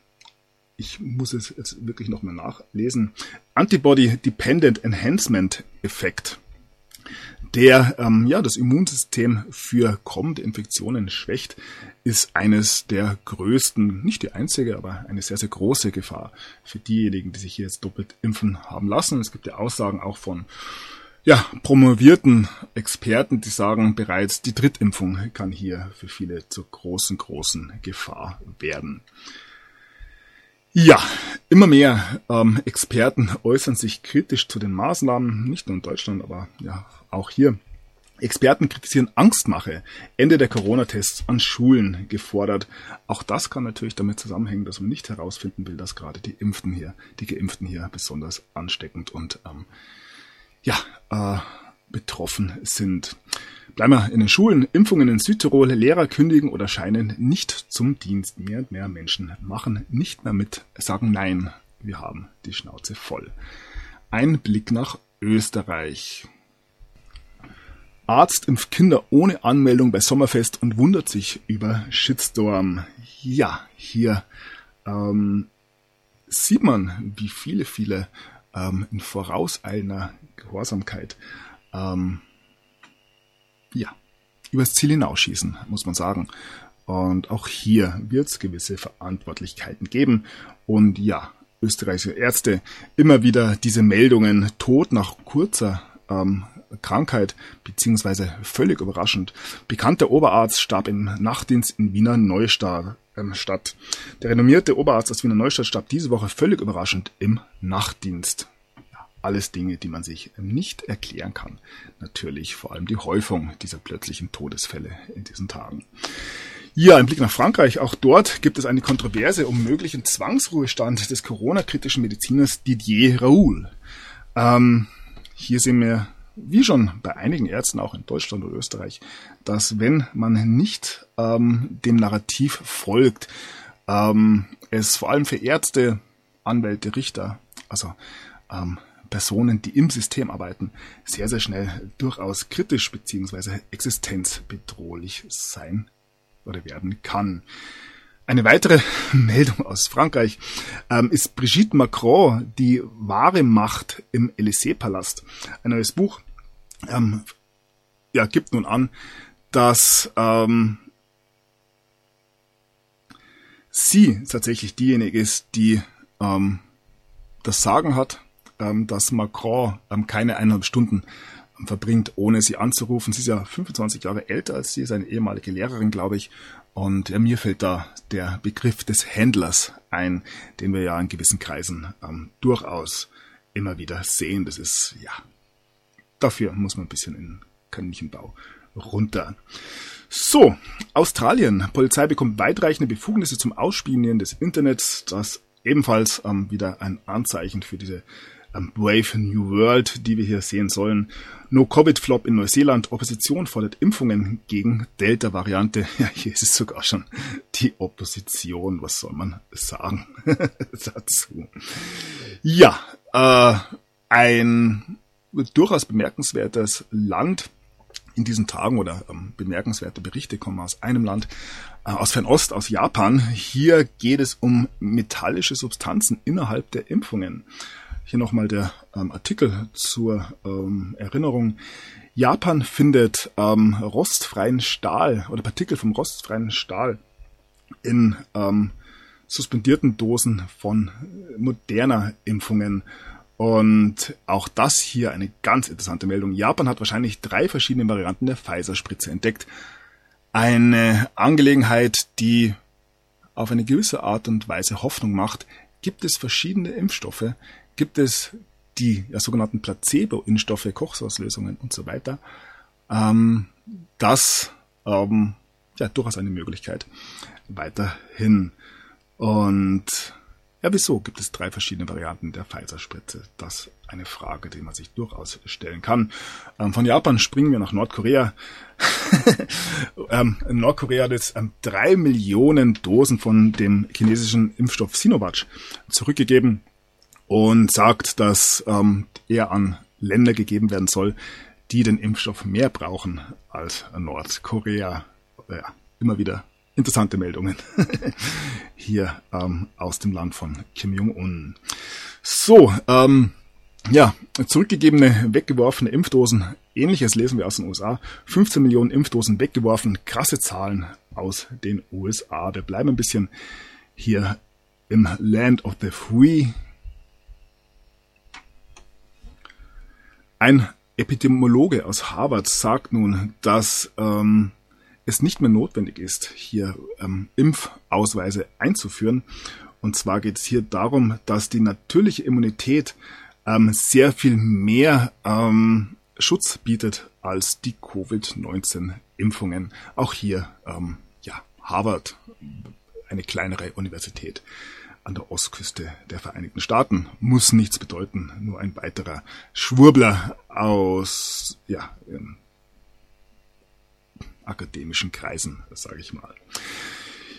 ich muss es jetzt wirklich nochmal nachlesen, Antibody Dependent Enhancement Effekt der ähm, ja das Immunsystem für kommende Infektionen schwächt, ist eines der größten, nicht die einzige, aber eine sehr, sehr große Gefahr für diejenigen, die sich hier jetzt doppelt impfen haben lassen. Es gibt ja Aussagen auch von ja, promovierten Experten, die sagen bereits, die Drittimpfung kann hier für viele zur großen, großen Gefahr werden. Ja, immer mehr ähm, Experten äußern sich kritisch zu den Maßnahmen, nicht nur in Deutschland, aber ja auch hier. Experten kritisieren Angstmache, Ende der Corona-Tests an Schulen gefordert. Auch das kann natürlich damit zusammenhängen, dass man nicht herausfinden will, dass gerade die Impften hier, die Geimpften hier besonders ansteckend und ähm, ja äh, betroffen sind. Bleiben wir in den Schulen. Impfungen in Südtirol. Lehrer kündigen oder scheinen nicht zum Dienst. Mehr und mehr Menschen machen nicht mehr mit, sagen Nein. Wir haben die Schnauze voll. Ein Blick nach Österreich. Arzt impft Kinder ohne Anmeldung bei Sommerfest und wundert sich über Shitstorm. Ja, hier ähm, sieht man, wie viele, viele ähm, in vorauseilender Gehorsamkeit ähm, ja, übers Ziel hinausschießen, muss man sagen. Und auch hier wird es gewisse Verantwortlichkeiten geben. Und ja, österreichische Ärzte immer wieder diese Meldungen, Tod nach kurzer ähm, Krankheit, beziehungsweise völlig überraschend. Bekannter Oberarzt starb im Nachtdienst in Wiener Neustadt. Ähm, Stadt. Der renommierte Oberarzt aus Wiener Neustadt starb diese Woche völlig überraschend im Nachtdienst alles Dinge, die man sich nicht erklären kann. Natürlich vor allem die Häufung dieser plötzlichen Todesfälle in diesen Tagen. Ja, ein Blick nach Frankreich. Auch dort gibt es eine Kontroverse um möglichen Zwangsruhestand des Corona-kritischen Mediziners Didier Raoul. Ähm, hier sehen wir, wie schon bei einigen Ärzten, auch in Deutschland oder Österreich, dass wenn man nicht ähm, dem Narrativ folgt, ähm, es vor allem für Ärzte, Anwälte, Richter, also ähm, Personen, die im System arbeiten, sehr, sehr schnell durchaus kritisch beziehungsweise existenzbedrohlich sein oder werden kann. Eine weitere Meldung aus Frankreich ähm, ist Brigitte Macron, die wahre Macht im Élysée-Palast. Ein neues Buch ähm, ja, gibt nun an, dass ähm, sie tatsächlich diejenige ist, die ähm, das Sagen hat dass Macron ähm, keine eineinhalb Stunden ähm, verbringt, ohne sie anzurufen. Sie ist ja 25 Jahre älter als sie, ist eine ehemalige Lehrerin, glaube ich. Und ja, mir fällt da der Begriff des Händlers ein, den wir ja in gewissen Kreisen ähm, durchaus immer wieder sehen. Das ist, ja, dafür muss man ein bisschen in Kaninchenbau runter. So, Australien. Polizei bekommt weitreichende Befugnisse zum Ausspionieren des Internets. Das ebenfalls ähm, wieder ein Anzeichen für diese Brave New World, die wir hier sehen sollen. No-Covid-Flop in Neuseeland. Opposition fordert Impfungen gegen Delta-Variante. Ja, hier ist es sogar schon die Opposition. Was soll man sagen dazu? Ja, äh, ein durchaus bemerkenswertes Land in diesen Tagen oder ähm, bemerkenswerte Berichte kommen aus einem Land, äh, aus Fernost, aus Japan. Hier geht es um metallische Substanzen innerhalb der Impfungen. Hier nochmal der ähm, Artikel zur ähm, Erinnerung. Japan findet ähm, rostfreien Stahl oder Partikel vom rostfreien Stahl in ähm, suspendierten Dosen von moderner Impfungen. Und auch das hier eine ganz interessante Meldung. Japan hat wahrscheinlich drei verschiedene Varianten der Pfizer-Spritze entdeckt. Eine Angelegenheit, die auf eine gewisse Art und Weise Hoffnung macht. Gibt es verschiedene Impfstoffe, gibt es die ja, sogenannten Placebo-Instoffe, Kochsauslösungen und so weiter. Ähm, das ähm, ja durchaus eine Möglichkeit weiterhin. Und ja, wieso gibt es drei verschiedene Varianten der Pfizer-Spritze? Das ist eine Frage, die man sich durchaus stellen kann. Ähm, von Japan springen wir nach Nordkorea. ähm, Nordkorea hat jetzt ähm, drei Millionen Dosen von dem chinesischen Impfstoff Sinovac zurückgegeben und sagt, dass ähm, er an Länder gegeben werden soll, die den Impfstoff mehr brauchen als Nordkorea. Ja, immer wieder interessante Meldungen hier ähm, aus dem Land von Kim Jong-un. So, ähm, ja, zurückgegebene, weggeworfene Impfdosen. Ähnliches lesen wir aus den USA. 15 Millionen Impfdosen weggeworfen. Krasse Zahlen aus den USA. Wir bleiben ein bisschen hier im Land of the Free. Ein Epidemiologe aus Harvard sagt nun, dass ähm, es nicht mehr notwendig ist, hier ähm, Impfausweise einzuführen. Und zwar geht es hier darum, dass die natürliche Immunität ähm, sehr viel mehr ähm, Schutz bietet als die Covid-19-Impfungen. Auch hier, ähm, ja, Harvard, eine kleinere Universität an der Ostküste der Vereinigten Staaten. Muss nichts bedeuten, nur ein weiterer Schwurbler aus ja, akademischen Kreisen, sage ich mal.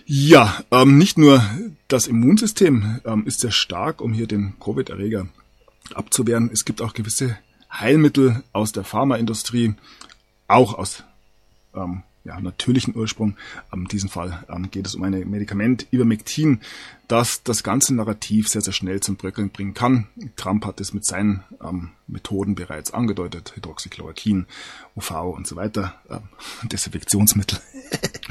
Ja, ähm, nicht nur das Immunsystem ähm, ist sehr stark, um hier den Covid-Erreger abzuwehren. Es gibt auch gewisse Heilmittel aus der Pharmaindustrie, auch aus ähm, ja, natürlichen Ursprung. Ähm, in diesem Fall ähm, geht es um ein Medikament, Ivermectin, das das ganze Narrativ sehr, sehr schnell zum Bröckeln bringen kann. Trump hat es mit seinen ähm, Methoden bereits angedeutet, Hydroxychloroquin, UV und so weiter, Desinfektionsmittel.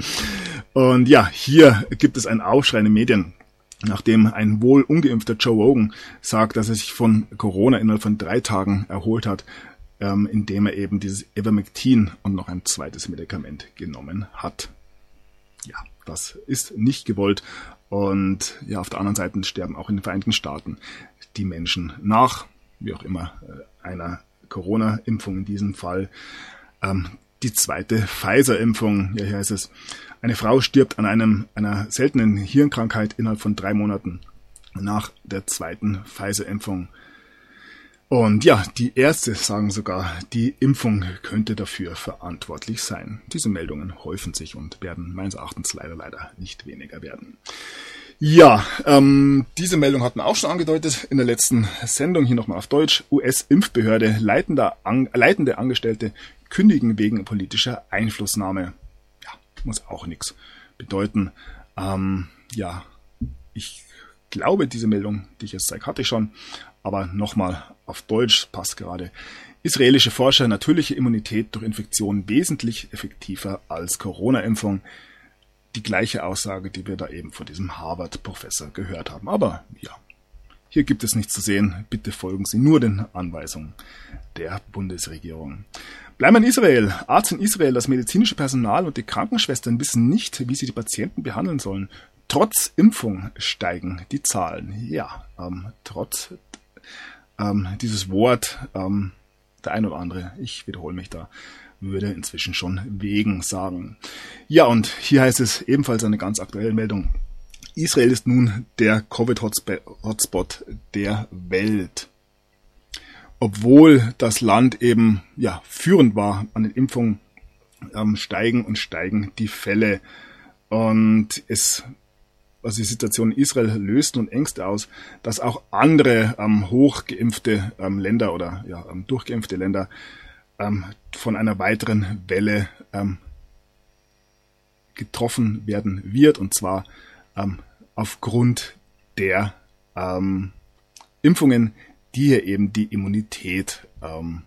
und ja, hier gibt es einen Aufschrei in den Medien, nachdem ein wohl ungeimpfter Joe Rogan sagt, dass er sich von Corona innerhalb von drei Tagen erholt hat, ähm, indem er eben dieses Ivermectin und noch ein zweites Medikament genommen hat. Ja, das ist nicht gewollt. Und ja, auf der anderen Seite sterben auch in den Vereinigten Staaten die Menschen nach, wie auch immer, äh, einer Corona-Impfung in diesem Fall. Ähm, die zweite Pfizer-Impfung, ja, hier heißt es, eine Frau stirbt an einem, einer seltenen Hirnkrankheit innerhalb von drei Monaten nach der zweiten Pfizer-Impfung. Und ja, die Ärzte sagen sogar, die Impfung könnte dafür verantwortlich sein. Diese Meldungen häufen sich und werden meines Erachtens leider leider nicht weniger werden. Ja, ähm, diese Meldung hatten wir auch schon angedeutet in der letzten Sendung, hier nochmal auf Deutsch. US-Impfbehörde, an, leitende Angestellte kündigen wegen politischer Einflussnahme. Ja, muss auch nichts bedeuten. Ähm, ja, ich glaube, diese Meldung, die ich jetzt zeige, hatte ich schon. Aber nochmal auf Deutsch passt gerade. Israelische Forscher natürliche Immunität durch Infektion wesentlich effektiver als Corona-Impfung die gleiche Aussage, die wir da eben von diesem Harvard-Professor gehört haben. Aber ja, hier gibt es nichts zu sehen. Bitte folgen Sie nur den Anweisungen der Bundesregierung. Bleiben in Israel. Arzt in Israel, das medizinische Personal und die Krankenschwestern wissen nicht, wie sie die Patienten behandeln sollen. Trotz Impfung steigen die Zahlen. Ja, ähm, trotz ähm, dieses Wort, ähm, der ein oder andere, ich wiederhole mich da, würde inzwischen schon wegen sagen. Ja, und hier heißt es ebenfalls eine ganz aktuelle Meldung. Israel ist nun der Covid-Hotspot der Welt. Obwohl das Land eben ja führend war an den Impfungen, ähm, steigen und steigen die Fälle. Und es also die Situation in Israel löst nun Ängste aus, dass auch andere ähm, hochgeimpfte ähm, Länder oder ja, ähm, durchgeimpfte Länder ähm, von einer weiteren Welle ähm, getroffen werden wird, und zwar ähm, aufgrund der ähm, Impfungen, die hier eben die Immunität ähm,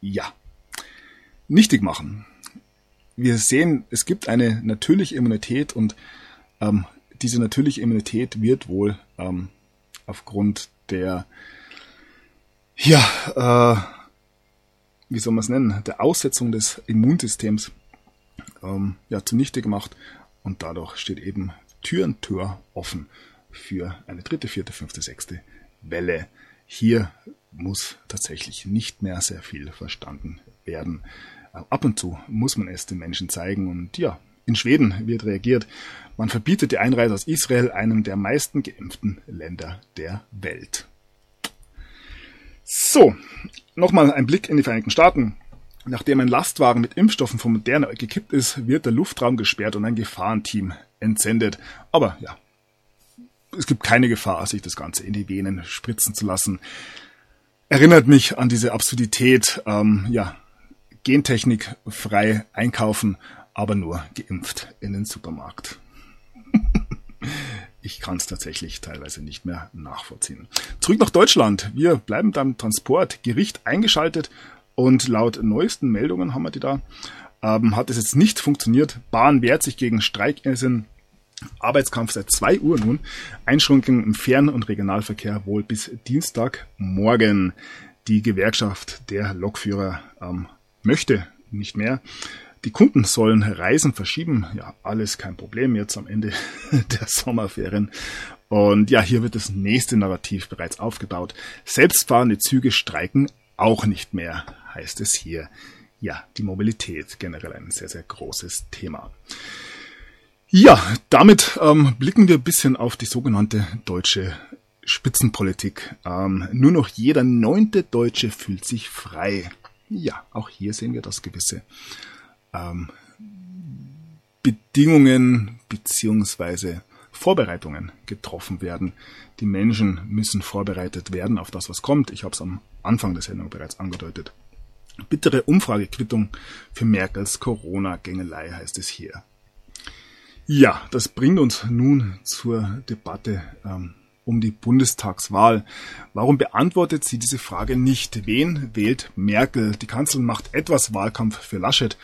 ja nichtig machen. Wir sehen, es gibt eine natürliche Immunität und ähm, diese natürliche Immunität wird wohl ähm, aufgrund der ja äh, wie soll man es nennen, der Aussetzung des Immunsystems ähm, ja, zunichte gemacht und dadurch steht eben Tür und Tür offen für eine dritte, vierte, fünfte, sechste Welle. Hier muss tatsächlich nicht mehr sehr viel verstanden werden. Äh, ab und zu muss man es den Menschen zeigen und ja, in Schweden wird reagiert. Man verbietet die Einreise aus Israel, einem der meisten geimpften Länder der Welt. So, nochmal ein Blick in die Vereinigten Staaten. Nachdem ein Lastwagen mit Impfstoffen von Moderna gekippt ist, wird der Luftraum gesperrt und ein Gefahrenteam entsendet. Aber ja, es gibt keine Gefahr, sich das Ganze in die Venen spritzen zu lassen. Erinnert mich an diese Absurdität, ähm, ja, Gentechnik frei einkaufen, aber nur geimpft in den Supermarkt ich kann es tatsächlich teilweise nicht mehr nachvollziehen. Zurück nach Deutschland. Wir bleiben beim Transport. Gericht eingeschaltet und laut neuesten Meldungen haben wir die da. Ähm, hat es jetzt nicht funktioniert. Bahn wehrt sich gegen Streikessen. Arbeitskampf seit zwei Uhr nun. Einschränkungen im Fern- und Regionalverkehr wohl bis Dienstagmorgen. Die Gewerkschaft der Lokführer ähm, möchte nicht mehr. Die Kunden sollen Reisen verschieben. Ja, alles kein Problem jetzt am Ende der Sommerferien. Und ja, hier wird das nächste Narrativ bereits aufgebaut. Selbstfahrende Züge streiken auch nicht mehr, heißt es hier. Ja, die Mobilität generell ein sehr, sehr großes Thema. Ja, damit ähm, blicken wir ein bisschen auf die sogenannte deutsche Spitzenpolitik. Ähm, nur noch jeder neunte Deutsche fühlt sich frei. Ja, auch hier sehen wir das gewisse ähm, Bedingungen beziehungsweise Vorbereitungen getroffen werden. Die Menschen müssen vorbereitet werden auf das, was kommt. Ich habe es am Anfang der Sendung bereits angedeutet. Bittere Umfragequittung für Merkels Corona-Gängelei heißt es hier. Ja, das bringt uns nun zur Debatte ähm, um die Bundestagswahl. Warum beantwortet sie diese Frage nicht? Wen wählt Merkel? Die Kanzlerin macht etwas Wahlkampf für Laschet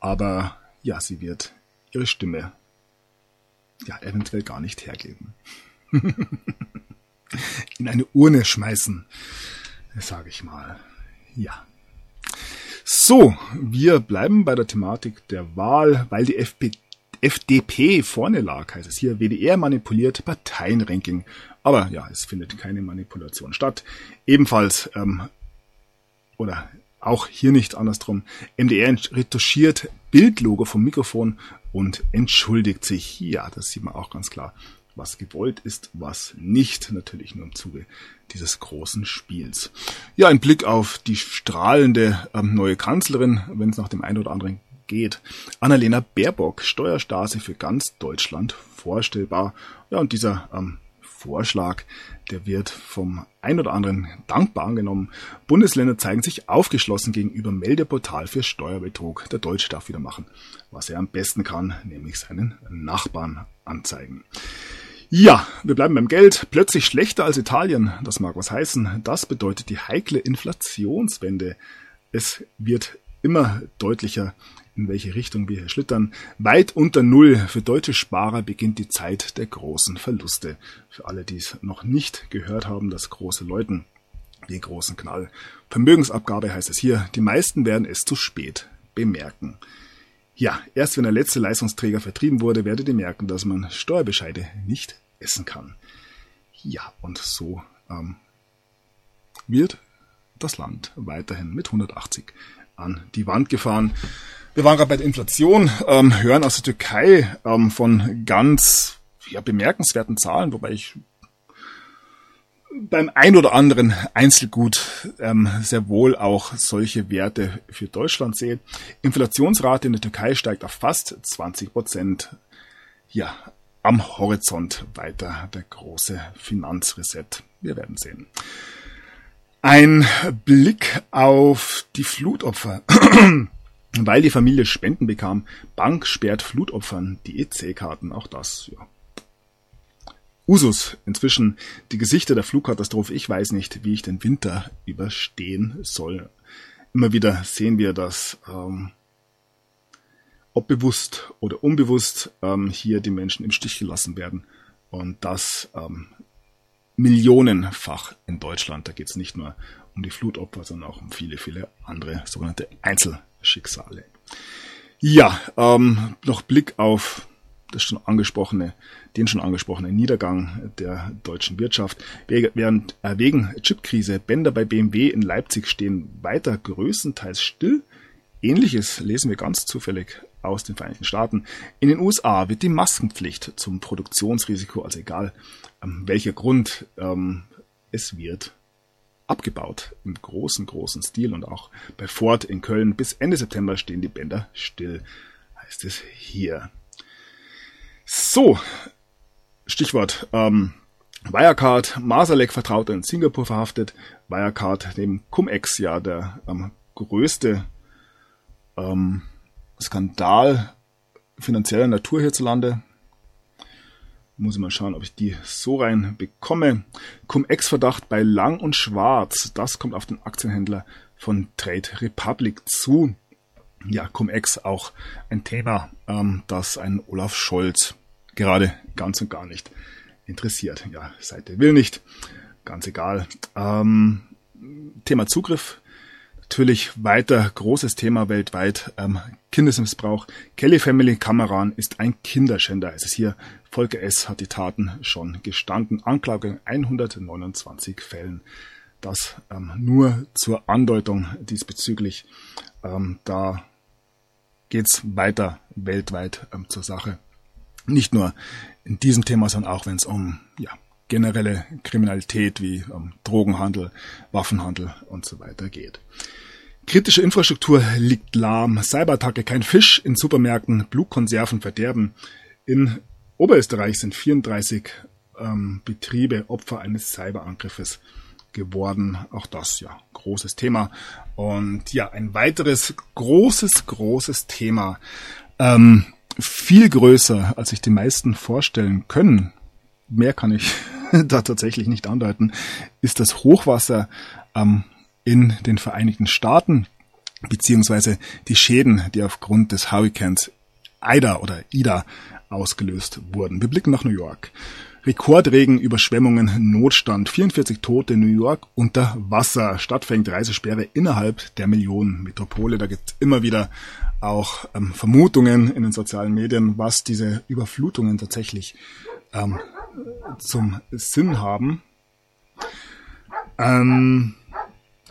aber ja, sie wird ihre Stimme ja eventuell gar nicht hergeben. In eine Urne schmeißen, sage ich mal. Ja. So, wir bleiben bei der Thematik der Wahl, weil die FP FDP vorne lag, heißt es hier, WDR manipuliert Parteienranking. Aber ja, es findet keine Manipulation statt. Ebenfalls, ähm, oder auch hier nicht andersrum. MDR retuschiert Bildlogo vom Mikrofon und entschuldigt sich. Ja, das sieht man auch ganz klar, was gewollt ist, was nicht. Natürlich nur im Zuge dieses großen Spiels. Ja, ein Blick auf die strahlende ähm, neue Kanzlerin, wenn es nach dem einen oder anderen geht. Annalena Baerbock, Steuerstase für ganz Deutschland vorstellbar. Ja, und dieser ähm, Vorschlag, der wird vom ein oder anderen dankbar angenommen. Bundesländer zeigen sich aufgeschlossen gegenüber Meldeportal für Steuerbetrug. Der Deutsche darf wieder machen, was er am besten kann, nämlich seinen Nachbarn anzeigen. Ja, wir bleiben beim Geld. Plötzlich schlechter als Italien. Das mag was heißen. Das bedeutet die heikle Inflationswende. Es wird immer deutlicher, in welche Richtung wir hier schlittern. Weit unter Null. Für deutsche Sparer beginnt die Zeit der großen Verluste. Für alle, die es noch nicht gehört haben, das große Läuten, den großen Knall. Vermögensabgabe heißt es hier. Die meisten werden es zu spät bemerken. Ja, erst wenn der letzte Leistungsträger vertrieben wurde, werdet ihr merken, dass man Steuerbescheide nicht essen kann. Ja, und so ähm, wird das Land weiterhin mit 180 an die Wand gefahren. Wir waren gerade bei der Inflation, ähm, hören aus der Türkei ähm, von ganz ja, bemerkenswerten Zahlen, wobei ich beim ein oder anderen Einzelgut ähm, sehr wohl auch solche Werte für Deutschland sehe. Inflationsrate in der Türkei steigt auf fast 20 Prozent. Ja, am Horizont weiter der große Finanzreset. Wir werden sehen. Ein Blick auf die Flutopfer. Weil die Familie Spenden bekam, Bank sperrt Flutopfern die EC-Karten. Auch das, ja. Usus inzwischen die Gesichter der Flugkatastrophe. Ich weiß nicht, wie ich den Winter überstehen soll. Immer wieder sehen wir, dass ähm, ob bewusst oder unbewusst ähm, hier die Menschen im Stich gelassen werden. Und das ähm, millionenfach in Deutschland. Da geht es nicht nur um die Flutopfer, sondern auch um viele, viele andere sogenannte Einzelschicksale. Ja, ähm, noch Blick auf das schon angesprochene, den schon angesprochenen Niedergang der deutschen Wirtschaft. Während äh, wegen Chipkrise Bänder bei BMW in Leipzig stehen weiter größtenteils still. Ähnliches lesen wir ganz zufällig aus den Vereinigten Staaten. In den USA wird die Maskenpflicht zum Produktionsrisiko, also egal ähm, welcher Grund, ähm, es wird abgebaut im großen, großen Stil und auch bei Ford in Köln bis Ende September stehen die Bänder still, heißt es hier. So, Stichwort ähm, Wirecard, Masalek Vertrauter in Singapur verhaftet, Wirecard neben Cum-Ex ja der ähm, größte ähm, Skandal finanzieller Natur hierzulande. Muss ich mal schauen, ob ich die so rein bekomme. Cum-Ex-Verdacht bei Lang und Schwarz. Das kommt auf den Aktienhändler von Trade Republic zu. Ja, Cum-Ex auch ein Thema, ähm, das ein Olaf Scholz gerade ganz und gar nicht interessiert. Ja, Seite will nicht. Ganz egal. Ähm, Thema Zugriff Natürlich weiter großes Thema weltweit, ähm, Kindesmissbrauch. Kelly Family Cameron ist ein Kinderschänder. Es ist hier, Volker S. hat die Taten schon gestanden. Anklage 129 Fällen. Das ähm, nur zur Andeutung diesbezüglich. Ähm, da geht's weiter weltweit ähm, zur Sache. Nicht nur in diesem Thema, sondern auch wenn es um ja, generelle Kriminalität wie um Drogenhandel, Waffenhandel und so weiter geht. Kritische Infrastruktur liegt lahm. Cyberattacke kein Fisch in Supermärkten, Blutkonserven verderben. In Oberösterreich sind 34 ähm, Betriebe Opfer eines Cyberangriffes geworden. Auch das, ja, großes Thema. Und ja, ein weiteres großes, großes Thema. Ähm, viel größer, als sich die meisten vorstellen können. Mehr kann ich da tatsächlich nicht andeuten, ist das Hochwasser am in den Vereinigten Staaten, beziehungsweise die Schäden, die aufgrund des Hurrikans Ida oder Ida ausgelöst wurden. Wir blicken nach New York. Rekordregen, Überschwemmungen, Notstand, 44 Tote in New York unter Wasser, Stadt fängt Reisesperre innerhalb der Millionenmetropole. Da gibt es immer wieder auch ähm, Vermutungen in den sozialen Medien, was diese Überflutungen tatsächlich ähm, zum Sinn haben. Ähm,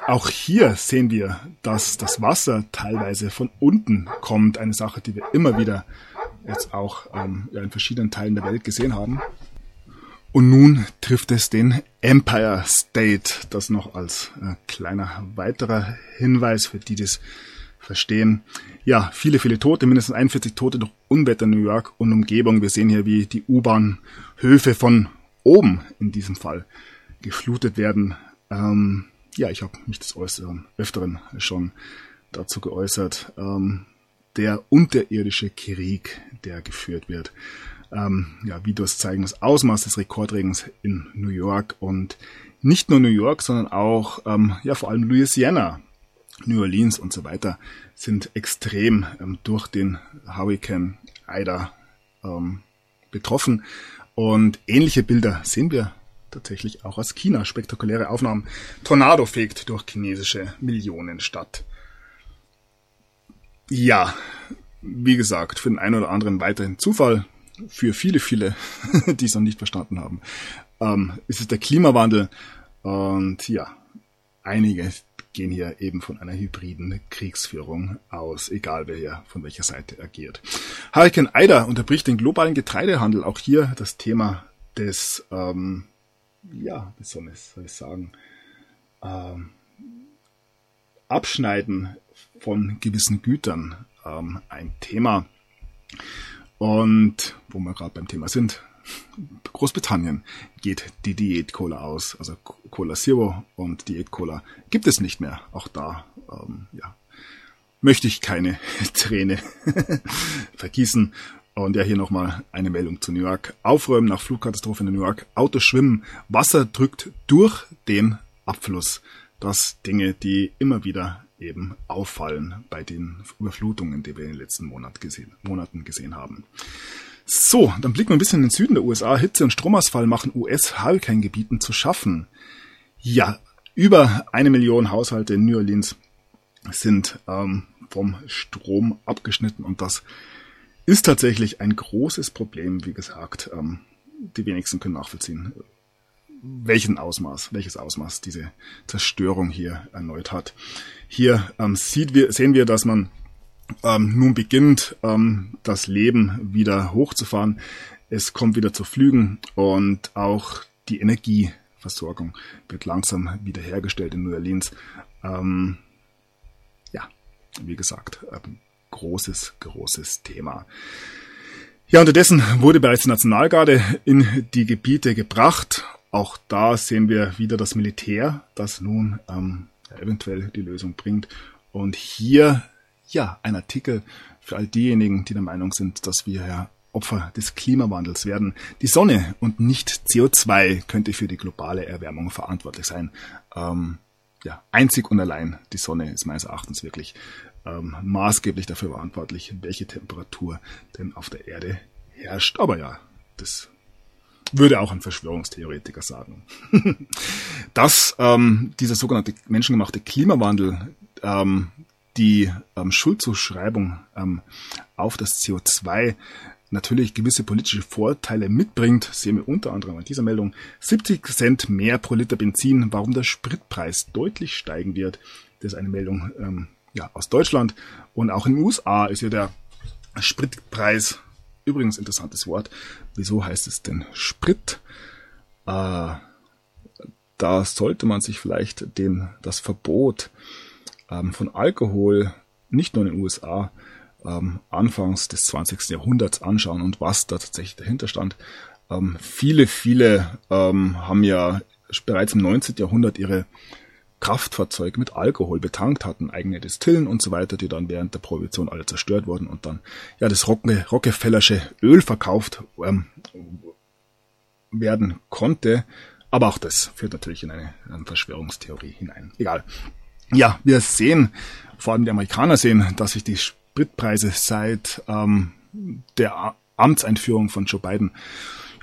auch hier sehen wir, dass das Wasser teilweise von unten kommt. Eine Sache, die wir immer wieder jetzt auch ähm, in verschiedenen Teilen der Welt gesehen haben. Und nun trifft es den Empire State. Das noch als äh, kleiner weiterer Hinweis für die, die es verstehen. Ja, viele, viele Tote, mindestens 41 Tote durch Unwetter in New York und Umgebung. Wir sehen hier, wie die U-Bahn-Höfe von oben in diesem Fall geflutet werden. Ähm, ja, ich habe mich des Äußeren, Öfteren schon dazu geäußert. Ähm, der unterirdische Krieg, der geführt wird. Ähm, ja, Videos zeigen das Ausmaß des Rekordregens in New York und nicht nur New York, sondern auch ähm, ja vor allem Louisiana, New Orleans und so weiter sind extrem ähm, durch den Hurricane Ida ähm, betroffen und ähnliche Bilder sehen wir tatsächlich auch aus China. Spektakuläre Aufnahmen. Tornado fegt durch chinesische Millionenstadt. Ja, wie gesagt, für den einen oder anderen weiterhin Zufall. Für viele, viele, die es noch nicht verstanden haben, ähm, ist es der Klimawandel. Und ja, einige gehen hier eben von einer hybriden Kriegsführung aus, egal wer hier von welcher Seite agiert. Hurricane Ida unterbricht den globalen Getreidehandel. Auch hier das Thema des, ähm, ja, wie soll ich, soll ich sagen, ähm, Abschneiden von gewissen Gütern ähm, ein Thema. Und wo wir gerade beim Thema sind, Großbritannien geht die Diät-Cola aus, also Cola Zero und Diät-Cola gibt es nicht mehr. Auch da, ähm, ja, möchte ich keine Träne vergießen. Und ja, hier nochmal eine Meldung zu New York. Aufräumen nach Flugkatastrophe in New York. Autos schwimmen. Wasser drückt durch den Abfluss. Das Dinge, die immer wieder eben auffallen bei den Überflutungen, die wir in den letzten Monat gesehen, Monaten gesehen haben. So, dann blicken wir ein bisschen in den Süden der USA. Hitze und Stromausfall machen US-Hurricane-Gebieten zu schaffen. Ja, über eine Million Haushalte in New Orleans sind ähm, vom Strom abgeschnitten und das ist tatsächlich ein großes Problem, wie gesagt. Ähm, die wenigsten können nachvollziehen, welchen Ausmaß, welches Ausmaß diese Zerstörung hier erneut hat. Hier ähm, sieht wir, sehen wir, dass man ähm, nun beginnt ähm, das Leben wieder hochzufahren. Es kommt wieder zu Flügen und auch die Energieversorgung wird langsam wiederhergestellt in New Orleans. Ähm, ja, wie gesagt, ähm, großes, großes Thema. Ja, unterdessen wurde bereits die Nationalgarde in die Gebiete gebracht. Auch da sehen wir wieder das Militär, das nun ähm, eventuell die Lösung bringt. Und hier ja, ein Artikel für all diejenigen, die der Meinung sind, dass wir ja Opfer des Klimawandels werden. Die Sonne und nicht CO2 könnte für die globale Erwärmung verantwortlich sein. Ähm, ja, einzig und allein die Sonne ist meines Erachtens wirklich ähm, maßgeblich dafür verantwortlich, welche Temperatur denn auf der Erde herrscht. Aber ja, das würde auch ein Verschwörungstheoretiker sagen. Dass ähm, dieser sogenannte menschengemachte Klimawandel ähm, die ähm, Schuldzuschreibung ähm, auf das CO2 natürlich gewisse politische Vorteile mitbringt, sehen wir unter anderem an dieser Meldung 70 Cent mehr pro Liter Benzin, warum der Spritpreis deutlich steigen wird. Das ist eine Meldung ähm, ja, aus Deutschland und auch in den USA ist ja der Spritpreis, übrigens interessantes Wort, wieso heißt es denn Sprit? Äh, da sollte man sich vielleicht den, das Verbot ähm, von Alkohol nicht nur in den USA ähm, anfangs des 20. Jahrhunderts anschauen und was da tatsächlich dahinter stand. Ähm, viele, viele ähm, haben ja bereits im 19. Jahrhundert ihre Kraftfahrzeuge mit Alkohol betankt hatten, eigene Distillen und so weiter, die dann während der Prohibition alle zerstört wurden und dann ja das Rocke, Rockefellersche Öl verkauft ähm, werden konnte. Aber auch das führt natürlich in eine, eine Verschwörungstheorie hinein. Egal. Ja, wir sehen, vor allem die Amerikaner sehen, dass sich die Spritpreise seit ähm, der Amtseinführung von Joe Biden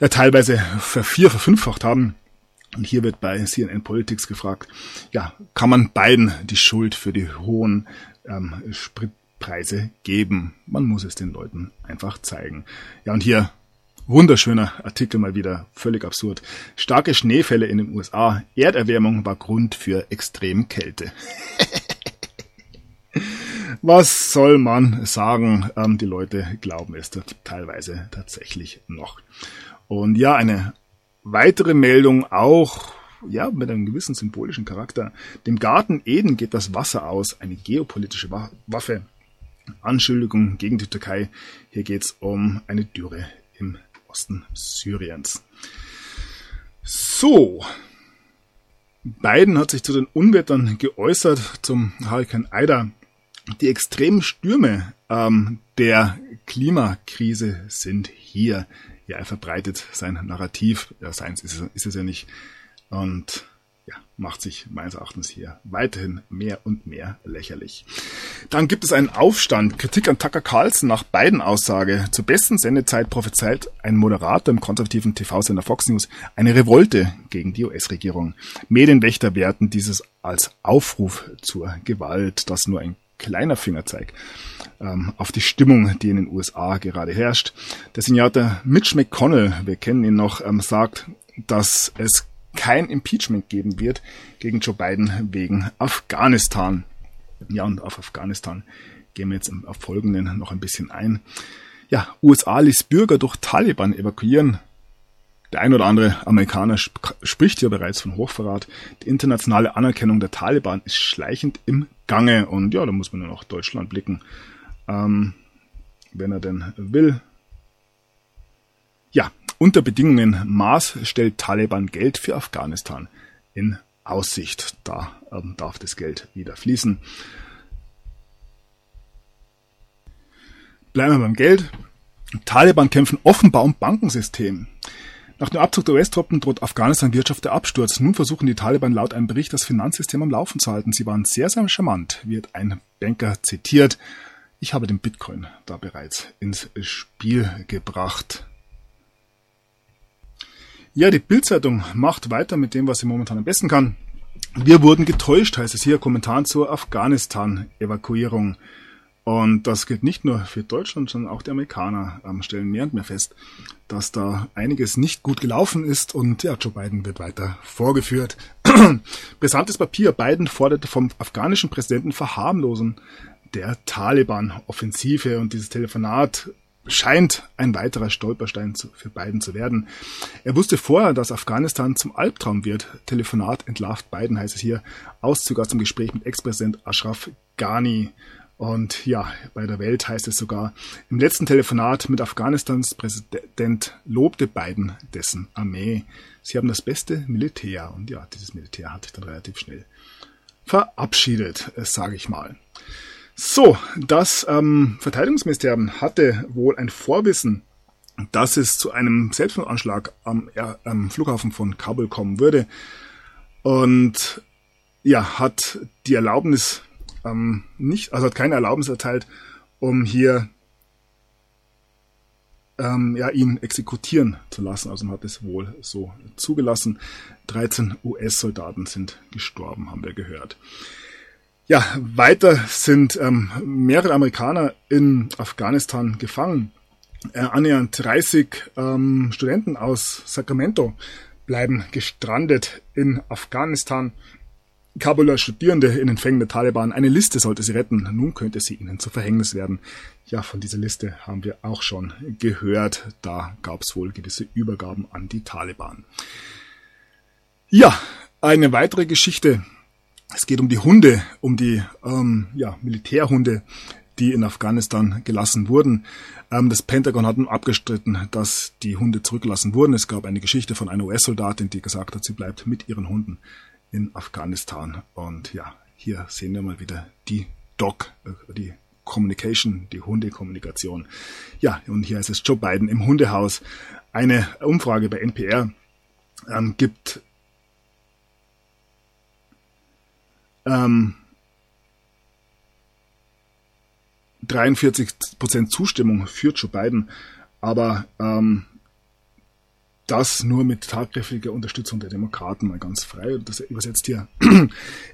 ja teilweise vervier, verfünffacht haben. Und hier wird bei CNN Politics gefragt, ja, kann man Biden die Schuld für die hohen ähm, Spritpreise geben? Man muss es den Leuten einfach zeigen. Ja, und hier Wunderschöner Artikel mal wieder, völlig absurd. Starke Schneefälle in den USA. Erderwärmung war Grund für Extremkälte. Was soll man sagen? Ähm, die Leute glauben es teilweise tatsächlich noch. Und ja, eine weitere Meldung auch ja, mit einem gewissen symbolischen Charakter. Dem Garten Eden geht das Wasser aus, eine geopolitische Waffe. Anschuldigung gegen die Türkei. Hier geht es um eine Dürre im Osten Syriens. So. Biden hat sich zu den Unwettern geäußert, zum Hurrikan Ida. Die extremen Stürme ähm, der Klimakrise sind hier. Ja, er verbreitet sein Narrativ. Ja, seins ist es, ist es ja nicht. Und ja, macht sich meines Erachtens hier weiterhin mehr und mehr lächerlich. Dann gibt es einen Aufstand, Kritik an Tucker Carlson nach beiden Aussage. Zur besten Sendezeit prophezeit ein Moderator im konservativen TV-Sender Fox News eine Revolte gegen die US-Regierung. Medienwächter werten dieses als Aufruf zur Gewalt, das nur ein kleiner Fingerzeig ähm, auf die Stimmung, die in den USA gerade herrscht. Der Senator Mitch McConnell, wir kennen ihn noch, ähm, sagt, dass es kein Impeachment geben wird gegen Joe Biden wegen Afghanistan. Ja, und auf Afghanistan gehen wir jetzt auf Folgenden noch ein bisschen ein. Ja, USA ließ Bürger durch Taliban evakuieren. Der ein oder andere Amerikaner sp spricht hier bereits von Hochverrat. Die internationale Anerkennung der Taliban ist schleichend im Gange. Und ja, da muss man nur noch Deutschland blicken, ähm, wenn er denn will. Ja, unter Bedingungen Maß stellt Taliban Geld für Afghanistan in Aussicht. Da ähm, darf das Geld wieder fließen. Bleiben wir beim Geld. Taliban kämpfen offenbar um Bankensystem. Nach dem Abzug der US-Truppen droht Afghanistan Wirtschaft der Absturz. Nun versuchen die Taliban laut einem Bericht das Finanzsystem am Laufen zu halten. Sie waren sehr, sehr charmant, wird ein Banker zitiert. Ich habe den Bitcoin da bereits ins Spiel gebracht. Ja, die Bildzeitung macht weiter mit dem, was sie momentan am besten kann. Wir wurden getäuscht, heißt es hier, Kommentar zur Afghanistan-Evakuierung. Und das gilt nicht nur für Deutschland, sondern auch die Amerikaner ähm, stellen mehr und mehr fest, dass da einiges nicht gut gelaufen ist und ja, Joe Biden wird weiter vorgeführt. Brisantes Papier. Biden forderte vom afghanischen Präsidenten Verharmlosen der Taliban-Offensive und dieses Telefonat scheint ein weiterer Stolperstein für Biden zu werden. Er wusste vorher, dass Afghanistan zum Albtraum wird. Telefonat entlarvt Biden, heißt es hier. Auszug aus dem Gespräch mit Ex-Präsident Ashraf Ghani. Und ja, bei der Welt heißt es sogar, im letzten Telefonat mit Afghanistans Präsident lobte Biden dessen Armee. Sie haben das beste Militär. Und ja, dieses Militär hat sich dann relativ schnell verabschiedet, sage ich mal. So, das ähm, Verteidigungsministerium hatte wohl ein Vorwissen, dass es zu einem Selbstmordanschlag am, ja, am Flughafen von Kabul kommen würde. Und ja, hat die Erlaubnis ähm, nicht, also hat keine Erlaubnis erteilt, um hier ähm, ja, ihn exekutieren zu lassen. Also man hat es wohl so zugelassen. 13 US-Soldaten sind gestorben, haben wir gehört. Ja, weiter sind ähm, mehrere Amerikaner in Afghanistan gefangen. Äh, annähernd 30 ähm, Studenten aus Sacramento bleiben gestrandet in Afghanistan. Kabuler Studierende in den Fängen der Taliban. Eine Liste sollte sie retten. Nun könnte sie ihnen zu Verhängnis werden. Ja, von dieser Liste haben wir auch schon gehört. Da gab es wohl gewisse Übergaben an die Taliban. Ja, eine weitere Geschichte es geht um die Hunde, um die ähm, ja, Militärhunde, die in Afghanistan gelassen wurden. Ähm, das Pentagon hat nun abgestritten, dass die Hunde zurückgelassen wurden. Es gab eine Geschichte von einer US-Soldatin, die gesagt hat, sie bleibt mit ihren Hunden in Afghanistan. Und ja, hier sehen wir mal wieder die Dog, äh, die Communication, die Hundekommunikation. Ja, und hier ist es Joe Biden im Hundehaus. Eine Umfrage bei NPR ähm, gibt ähm, 43% Zustimmung für Joe Biden, aber ähm, das nur mit tatkräftiger Unterstützung der Demokraten, mal ganz frei. Das übersetzt hier.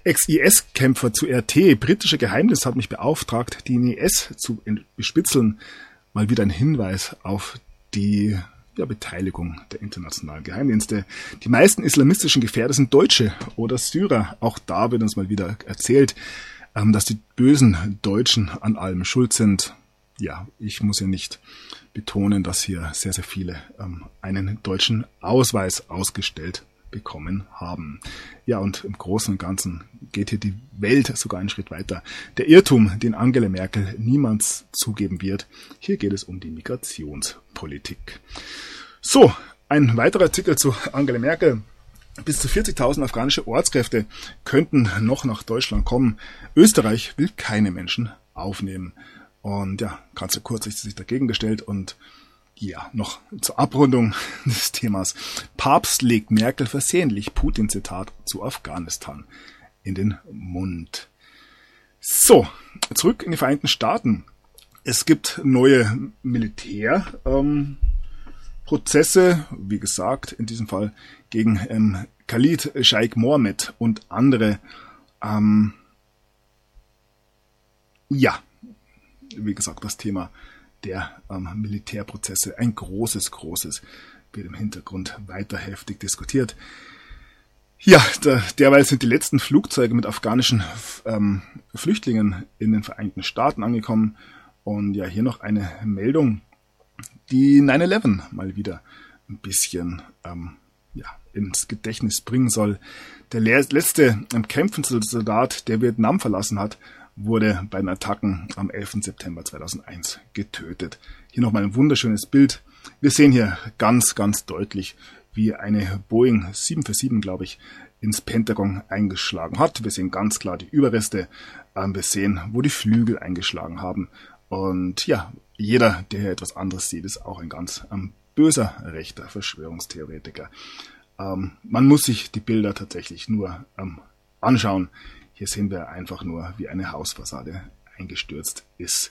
Ex-IS-Kämpfer zu RT. Britische Geheimnis hat mich beauftragt, die IS zu bespitzeln. Mal wieder ein Hinweis auf die der Beteiligung der internationalen Geheimdienste. Die meisten islamistischen Gefährder sind Deutsche oder Syrer. Auch da wird uns mal wieder erzählt, ähm, dass die bösen Deutschen an allem schuld sind. Ja, ich muss ja nicht betonen, dass hier sehr, sehr viele ähm, einen deutschen Ausweis ausgestellt bekommen haben. Ja, und im Großen und Ganzen geht hier die Welt sogar einen Schritt weiter. Der Irrtum, den Angela Merkel niemals zugeben wird, hier geht es um die Migrationspolitik. So, ein weiterer Artikel zu Angela Merkel. Bis zu 40.000 afghanische Ortskräfte könnten noch nach Deutschland kommen. Österreich will keine Menschen aufnehmen. Und ja, Kanzler Kurz hat sich dagegen gestellt und ja, noch zur Abrundung des Themas. Papst legt Merkel versehentlich Putin-Zitat zu Afghanistan in den Mund. So, zurück in die Vereinigten Staaten. Es gibt neue Militärprozesse, ähm, wie gesagt, in diesem Fall gegen ähm, Khalid Sheikh Mohammed und andere. Ähm, ja, wie gesagt, das Thema der ähm, Militärprozesse ein großes, großes wird im Hintergrund weiter heftig diskutiert. Ja, der, derweil sind die letzten Flugzeuge mit afghanischen ähm, Flüchtlingen in den Vereinigten Staaten angekommen. Und ja, hier noch eine Meldung, die 9-11 mal wieder ein bisschen ähm, ja, ins Gedächtnis bringen soll. Der letzte ähm, Kämpfensoldat, der Vietnam verlassen hat, wurde bei den Attacken am 11. September 2001 getötet. Hier nochmal ein wunderschönes Bild. Wir sehen hier ganz, ganz deutlich, wie eine Boeing 747, glaube ich, ins Pentagon eingeschlagen hat. Wir sehen ganz klar die Überreste. Ähm, wir sehen, wo die Flügel eingeschlagen haben. Und ja, jeder, der hier etwas anderes sieht, ist auch ein ganz ähm, böser rechter Verschwörungstheoretiker. Ähm, man muss sich die Bilder tatsächlich nur anschauen. Hier sehen wir einfach nur, wie eine Hausfassade eingestürzt ist.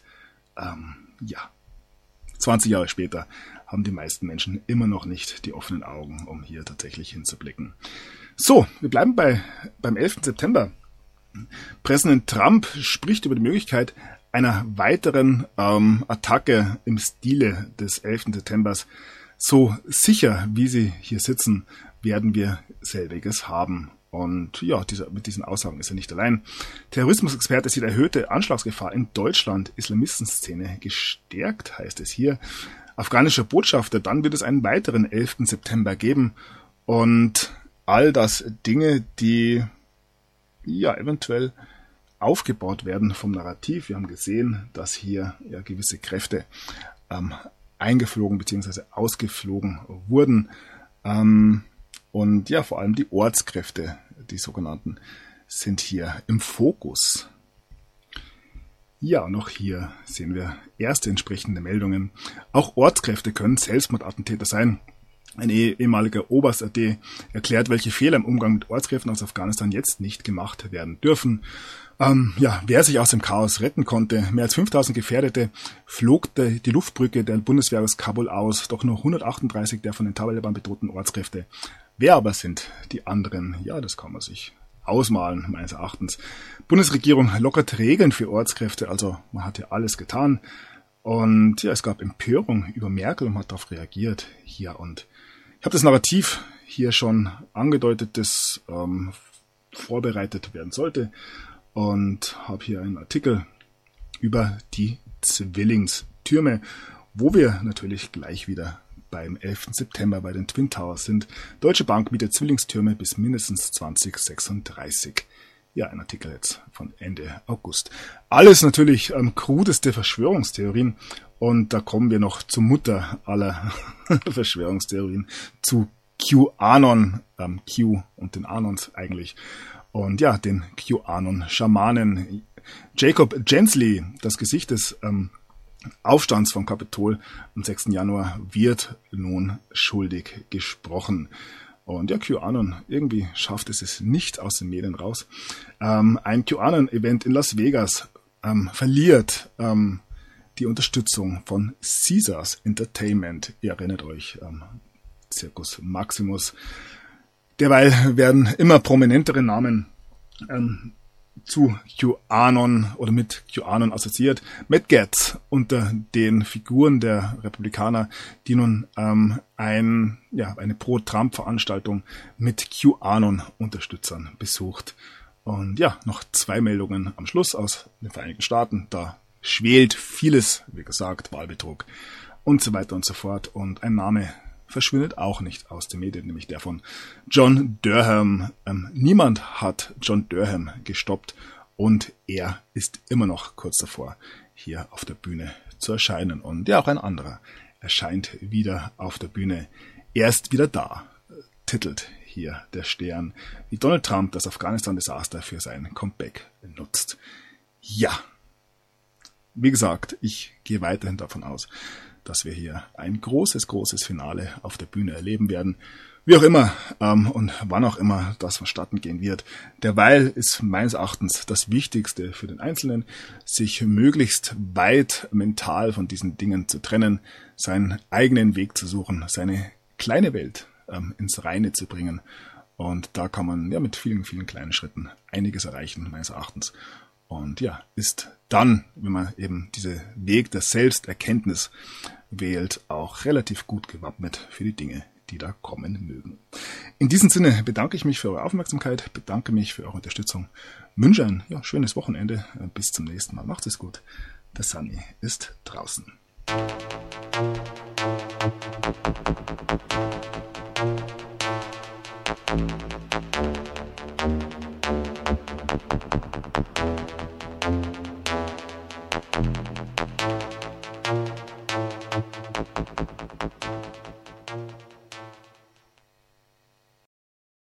Ähm, ja, 20 Jahre später haben die meisten Menschen immer noch nicht die offenen Augen, um hier tatsächlich hinzublicken. So, wir bleiben bei, beim 11. September. Präsident Trump spricht über die Möglichkeit einer weiteren ähm, Attacke im Stile des 11. Septembers. So sicher, wie Sie hier sitzen, werden wir selbiges haben. Und ja, dieser, mit diesen Aussagen ist er nicht allein. Terrorismusexperte sieht erhöhte Anschlagsgefahr in Deutschland. Islamistenszene gestärkt, heißt es hier. Afghanischer Botschafter, dann wird es einen weiteren 11. September geben. Und all das Dinge, die ja eventuell aufgebaut werden vom Narrativ. Wir haben gesehen, dass hier ja gewisse Kräfte ähm, eingeflogen bzw. ausgeflogen wurden. Ähm, und ja, vor allem die Ortskräfte, die sogenannten, sind hier im Fokus. Ja, noch hier sehen wir erste entsprechende Meldungen. Auch Ortskräfte können Selbstmordattentäter sein. Ein eh-, ehemaliger Oberst AD erklärt, welche Fehler im Umgang mit Ortskräften aus Afghanistan jetzt nicht gemacht werden dürfen. Ähm, ja, wer sich aus dem Chaos retten konnte, mehr als 5000 Gefährdete, flog die, die Luftbrücke der Bundeswehr aus Kabul aus, doch nur 138 der von den Taliban bedrohten Ortskräfte Wer aber sind die anderen? Ja, das kann man sich ausmalen, meines Erachtens. Bundesregierung lockert Regeln für Ortskräfte, also man hat ja alles getan. Und ja, es gab Empörung über Merkel und man hat darauf reagiert hier. Und ich habe das Narrativ hier schon angedeutet, das ähm, vorbereitet werden sollte. Und habe hier einen Artikel über die Zwillingstürme, wo wir natürlich gleich wieder beim 11. September bei den Twin Towers sind. Deutsche Bank bietet Zwillingstürme bis mindestens 2036. Ja, ein Artikel jetzt von Ende August. Alles natürlich ähm, krudeste Verschwörungstheorien. Und da kommen wir noch zur Mutter aller Verschwörungstheorien, zu QAnon, ähm, Q und den Anons eigentlich. Und ja, den QAnon-Schamanen. Jacob Gensley, das Gesicht des ähm, Aufstands vom Kapitol am 6. Januar wird nun schuldig gesprochen. Und ja, QAnon, irgendwie schafft es es nicht aus den Medien raus. Ähm, ein QAnon-Event in Las Vegas ähm, verliert ähm, die Unterstützung von Caesars Entertainment. Ihr erinnert euch, ähm, Circus Maximus. Derweil werden immer prominentere Namen ähm, zu QAnon oder mit QAnon assoziiert. Matt Getz unter den Figuren der Republikaner, die nun ähm, ein, ja, eine Pro-Trump-Veranstaltung mit QAnon-Unterstützern besucht. Und ja, noch zwei Meldungen am Schluss aus den Vereinigten Staaten. Da schwelt vieles, wie gesagt, Wahlbetrug und so weiter und so fort. Und ein Name verschwindet auch nicht aus den Medien, nämlich der von John Durham. Ähm, niemand hat John Durham gestoppt und er ist immer noch kurz davor, hier auf der Bühne zu erscheinen. Und ja, auch ein anderer erscheint wieder auf der Bühne. Er ist wieder da, titelt hier der Stern, wie Donald Trump das Afghanistan-Desaster für sein Comeback nutzt. Ja, wie gesagt, ich gehe weiterhin davon aus, dass wir hier ein großes, großes Finale auf der Bühne erleben werden. Wie auch immer ähm, und wann auch immer das vonstatten gehen wird. Derweil ist meines Erachtens das Wichtigste für den Einzelnen, sich möglichst weit mental von diesen Dingen zu trennen, seinen eigenen Weg zu suchen, seine kleine Welt ähm, ins Reine zu bringen. Und da kann man ja mit vielen, vielen kleinen Schritten einiges erreichen, meines Erachtens. Und ja, ist dann, wenn man eben diese Weg der Selbsterkenntnis wählt, auch relativ gut gewappnet für die Dinge, die da kommen mögen. In diesem Sinne bedanke ich mich für eure Aufmerksamkeit, bedanke mich für eure Unterstützung, wünsche ein ja, schönes Wochenende. Bis zum nächsten Mal. Macht es gut. Der Sunny ist draußen. You.